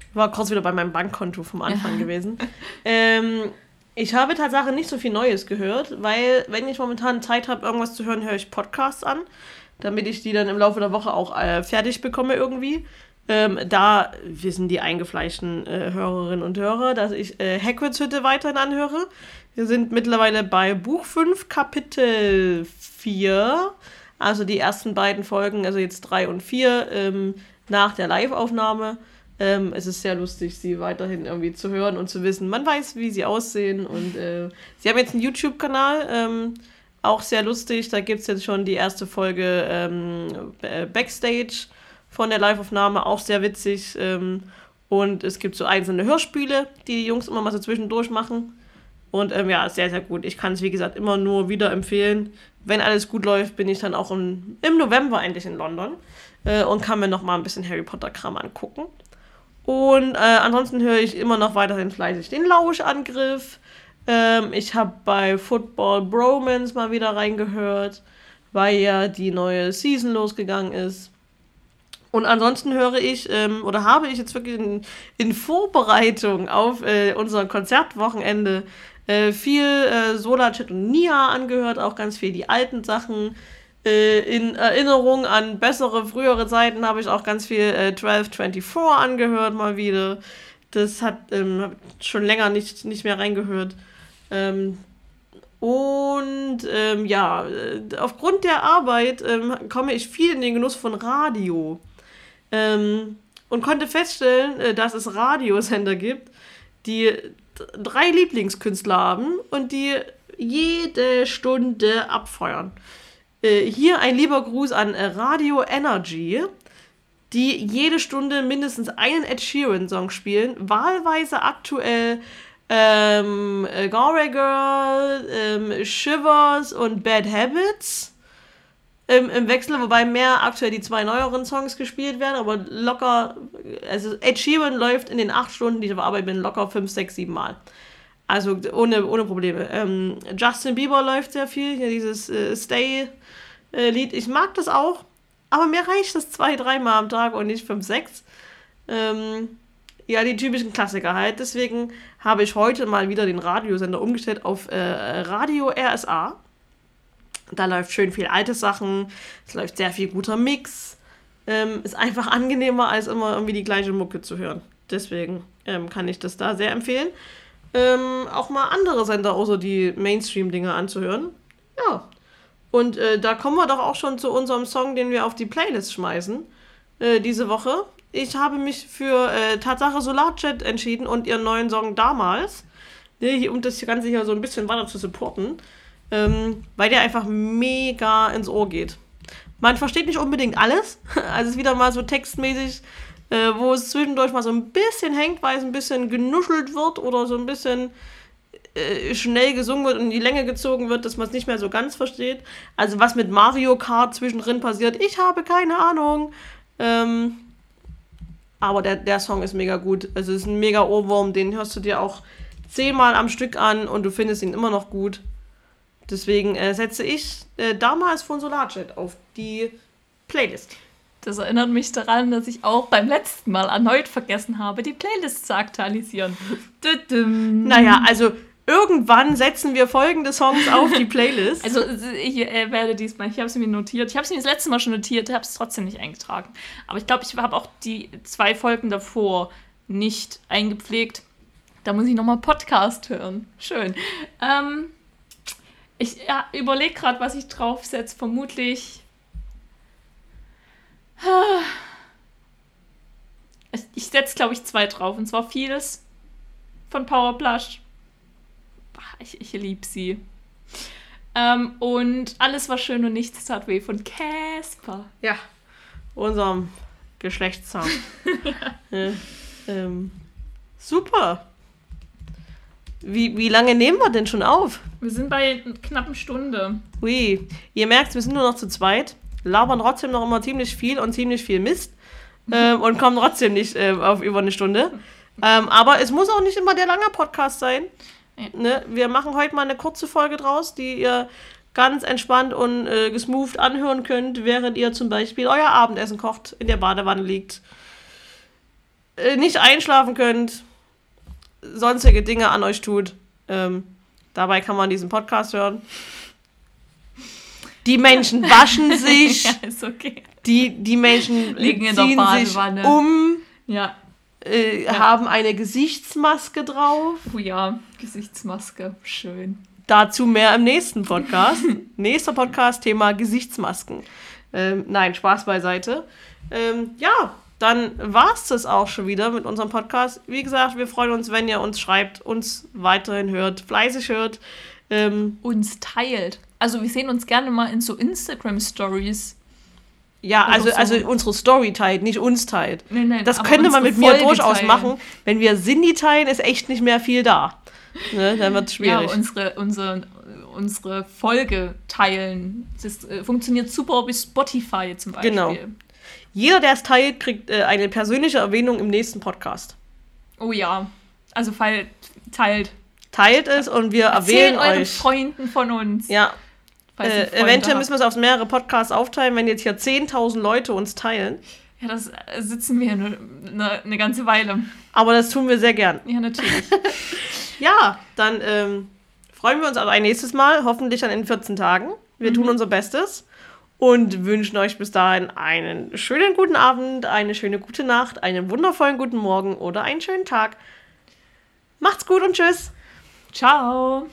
Speaker 1: Ich war kurz wieder bei meinem Bankkonto vom Anfang gewesen. Ähm, ich habe tatsächlich nicht so viel Neues gehört, weil wenn ich momentan Zeit habe, irgendwas zu hören, höre ich Podcasts an, damit ich die dann im Laufe der Woche auch äh, fertig bekomme irgendwie. Ähm, da wissen die eingefleischten äh, Hörerinnen und Hörer, dass ich äh, Hagrids Hütte weiterhin anhöre. Wir sind mittlerweile bei Buch 5, Kapitel 4. Also die ersten beiden Folgen, also jetzt 3 und 4, ähm, nach der Live-Aufnahme. Ähm, es ist sehr lustig, sie weiterhin irgendwie zu hören und zu wissen. Man weiß, wie sie aussehen. Und äh, sie haben jetzt einen YouTube-Kanal, ähm, auch sehr lustig. Da gibt es jetzt schon die erste Folge ähm, Backstage von der Liveaufnahme, auch sehr witzig. Ähm, und es gibt so einzelne Hörspiele, die die Jungs immer mal so zwischendurch machen. Und ähm, ja, sehr, sehr gut. Ich kann es, wie gesagt, immer nur wieder empfehlen. Wenn alles gut läuft, bin ich dann auch im, im November endlich in London äh, und kann mir noch mal ein bisschen Harry Potter-Kram angucken. Und äh, ansonsten höre ich immer noch weiterhin fleißig den Lauschangriff. Ähm, ich habe bei Football Bromance mal wieder reingehört, weil ja die neue Season losgegangen ist. Und ansonsten höre ich ähm, oder habe ich jetzt wirklich in, in Vorbereitung auf äh, unser Konzertwochenende äh, viel äh, Solarchat und Nia angehört, auch ganz viel die alten Sachen. Äh, in Erinnerung an bessere, frühere Zeiten habe ich auch ganz viel äh, 1224 angehört mal wieder. Das hat ähm, schon länger nicht, nicht mehr reingehört. Ähm, und ähm, ja, äh, aufgrund der Arbeit ähm, komme ich viel in den Genuss von Radio. Ähm, und konnte feststellen, äh, dass es Radiosender gibt, die drei Lieblingskünstler haben und die jede Stunde abfeuern. Äh, hier ein lieber Gruß an Radio Energy, die jede Stunde mindestens einen Ed Sheeran-Song spielen, wahlweise aktuell ähm, Gore Girl, ähm, Shivers und Bad Habits im, im Wechsel, wobei mehr aktuell die zwei neueren Songs gespielt werden, aber locker, also Ed Sheeran läuft in den acht Stunden, die ich auf Arbeit bin, locker fünf, sechs, sieben Mal. Also ohne, ohne Probleme. Ähm, Justin Bieber läuft sehr viel, hier dieses äh, Stay-Lied. ich mag das auch, aber mir reicht das zwei, dreimal am Tag und nicht fünf, sechs. Ähm, ja, die typischen Klassiker halt. Deswegen habe ich heute mal wieder den Radiosender umgestellt auf äh, Radio RSA. Da läuft schön viel alte Sachen, es läuft sehr viel guter Mix. Ähm, ist einfach angenehmer, als immer irgendwie die gleiche Mucke zu hören. Deswegen ähm, kann ich das da sehr empfehlen. Ähm, auch mal andere Sender außer die Mainstream-Dinge anzuhören. Ja. Und äh, da kommen wir doch auch schon zu unserem Song, den wir auf die Playlist schmeißen. Äh, diese Woche. Ich habe mich für äh, Tatsache Solarjet entschieden und ihren neuen Song damals. Um das Ganze hier so ein bisschen weiter zu supporten ähm, weil der einfach mega ins Ohr geht. Man versteht nicht unbedingt alles, also es ist wieder mal so textmäßig, äh, wo es zwischendurch mal so ein bisschen hängt, weil es ein bisschen genuschelt wird oder so ein bisschen äh, schnell gesungen wird und in die Länge gezogen wird, dass man es nicht mehr so ganz versteht. Also was mit Mario Kart zwischendrin passiert, ich habe keine Ahnung. Ähm, aber der, der Song ist mega gut. Also es ist ein mega Ohrwurm, den hörst du dir auch zehnmal am Stück an und du findest ihn immer noch gut. Deswegen äh, setze ich äh, damals von Solarjet auf die Playlist.
Speaker 2: Das erinnert mich daran, dass ich auch beim letzten Mal erneut vergessen habe, die Playlist zu aktualisieren.
Speaker 1: naja, also irgendwann setzen wir folgende Songs auf die Playlist.
Speaker 2: Also ich äh, werde diesmal, ich habe es mir notiert, ich habe es mir das letzte Mal schon notiert, habe es trotzdem nicht eingetragen. Aber ich glaube, ich habe auch die zwei Folgen davor nicht eingepflegt. Da muss ich nochmal Podcast hören. Schön. Ähm, ich ja, überlege gerade, was ich draufsetze. Vermutlich. Ich setze, glaube ich, zwei drauf. Und zwar vieles von Powerplush. Ich, ich liebe sie. Ähm, und alles war schön und nichts tat weh von Casper.
Speaker 1: Ja, unserem Geschlechtszahn. ja. ähm, super. Wie, wie lange nehmen wir denn schon auf?
Speaker 2: Wir sind bei knappen Stunde.
Speaker 1: Ui, ihr merkt, wir sind nur noch zu zweit, labern trotzdem noch immer ziemlich viel und ziemlich viel Mist ähm, und kommen trotzdem nicht äh, auf über eine Stunde. Ähm, aber es muss auch nicht immer der lange Podcast sein. Ja. Ne? Wir machen heute mal eine kurze Folge draus, die ihr ganz entspannt und äh, gesmoved anhören könnt, während ihr zum Beispiel euer Abendessen kocht, in der Badewanne liegt, äh, nicht einschlafen könnt sonstige Dinge an euch tut. Ähm, dabei kann man diesen Podcast hören. Die Menschen waschen sich.
Speaker 2: ja, ist okay.
Speaker 1: Die, die Menschen liegen in der Badewanne. Sich um.
Speaker 2: Ja.
Speaker 1: Äh, ja. Haben eine Gesichtsmaske drauf.
Speaker 2: Oh ja, Gesichtsmaske. Schön.
Speaker 1: Dazu mehr im nächsten Podcast. Nächster Podcast, Thema Gesichtsmasken. Ähm, nein, Spaß beiseite. Ähm, ja, dann war es das auch schon wieder mit unserem Podcast. Wie gesagt, wir freuen uns, wenn ihr uns schreibt, uns weiterhin hört, fleißig hört. Ähm,
Speaker 2: uns teilt. Also wir sehen uns gerne mal in so Instagram-Stories.
Speaker 1: Ja, also, so. also unsere Story teilt, nicht uns teilt. Nein, nein, das könnte man mit Folge mir durchaus teilen. machen. Wenn wir Cindy teilen, ist echt nicht mehr viel da. Ne, dann wird es schwierig.
Speaker 2: Ja, unsere, unsere, unsere Folge teilen. Das äh, funktioniert super bis Spotify zum Beispiel. Genau.
Speaker 1: Jeder, der es teilt, kriegt äh, eine persönliche Erwähnung im nächsten Podcast.
Speaker 2: Oh ja. Also fall, teilt.
Speaker 1: Teilt es und wir Erzählen erwähnen euch.
Speaker 2: Freunden von uns.
Speaker 1: Ja. Äh, eventuell müssen wir es auf mehrere Podcasts aufteilen, wenn jetzt hier 10.000 Leute uns teilen.
Speaker 2: Ja, das äh, sitzen wir eine, eine, eine, ganze Weile.
Speaker 1: Aber das tun wir sehr gern.
Speaker 2: Ja, natürlich.
Speaker 1: ja, dann ähm, freuen wir uns aber ein nächstes Mal, hoffentlich dann in 14 Tagen. Wir mhm. tun unser Bestes und wünschen euch bis dahin einen schönen guten Abend, eine schöne gute Nacht, einen wundervollen guten Morgen oder einen schönen Tag. Macht's gut und tschüss.
Speaker 2: Ciao.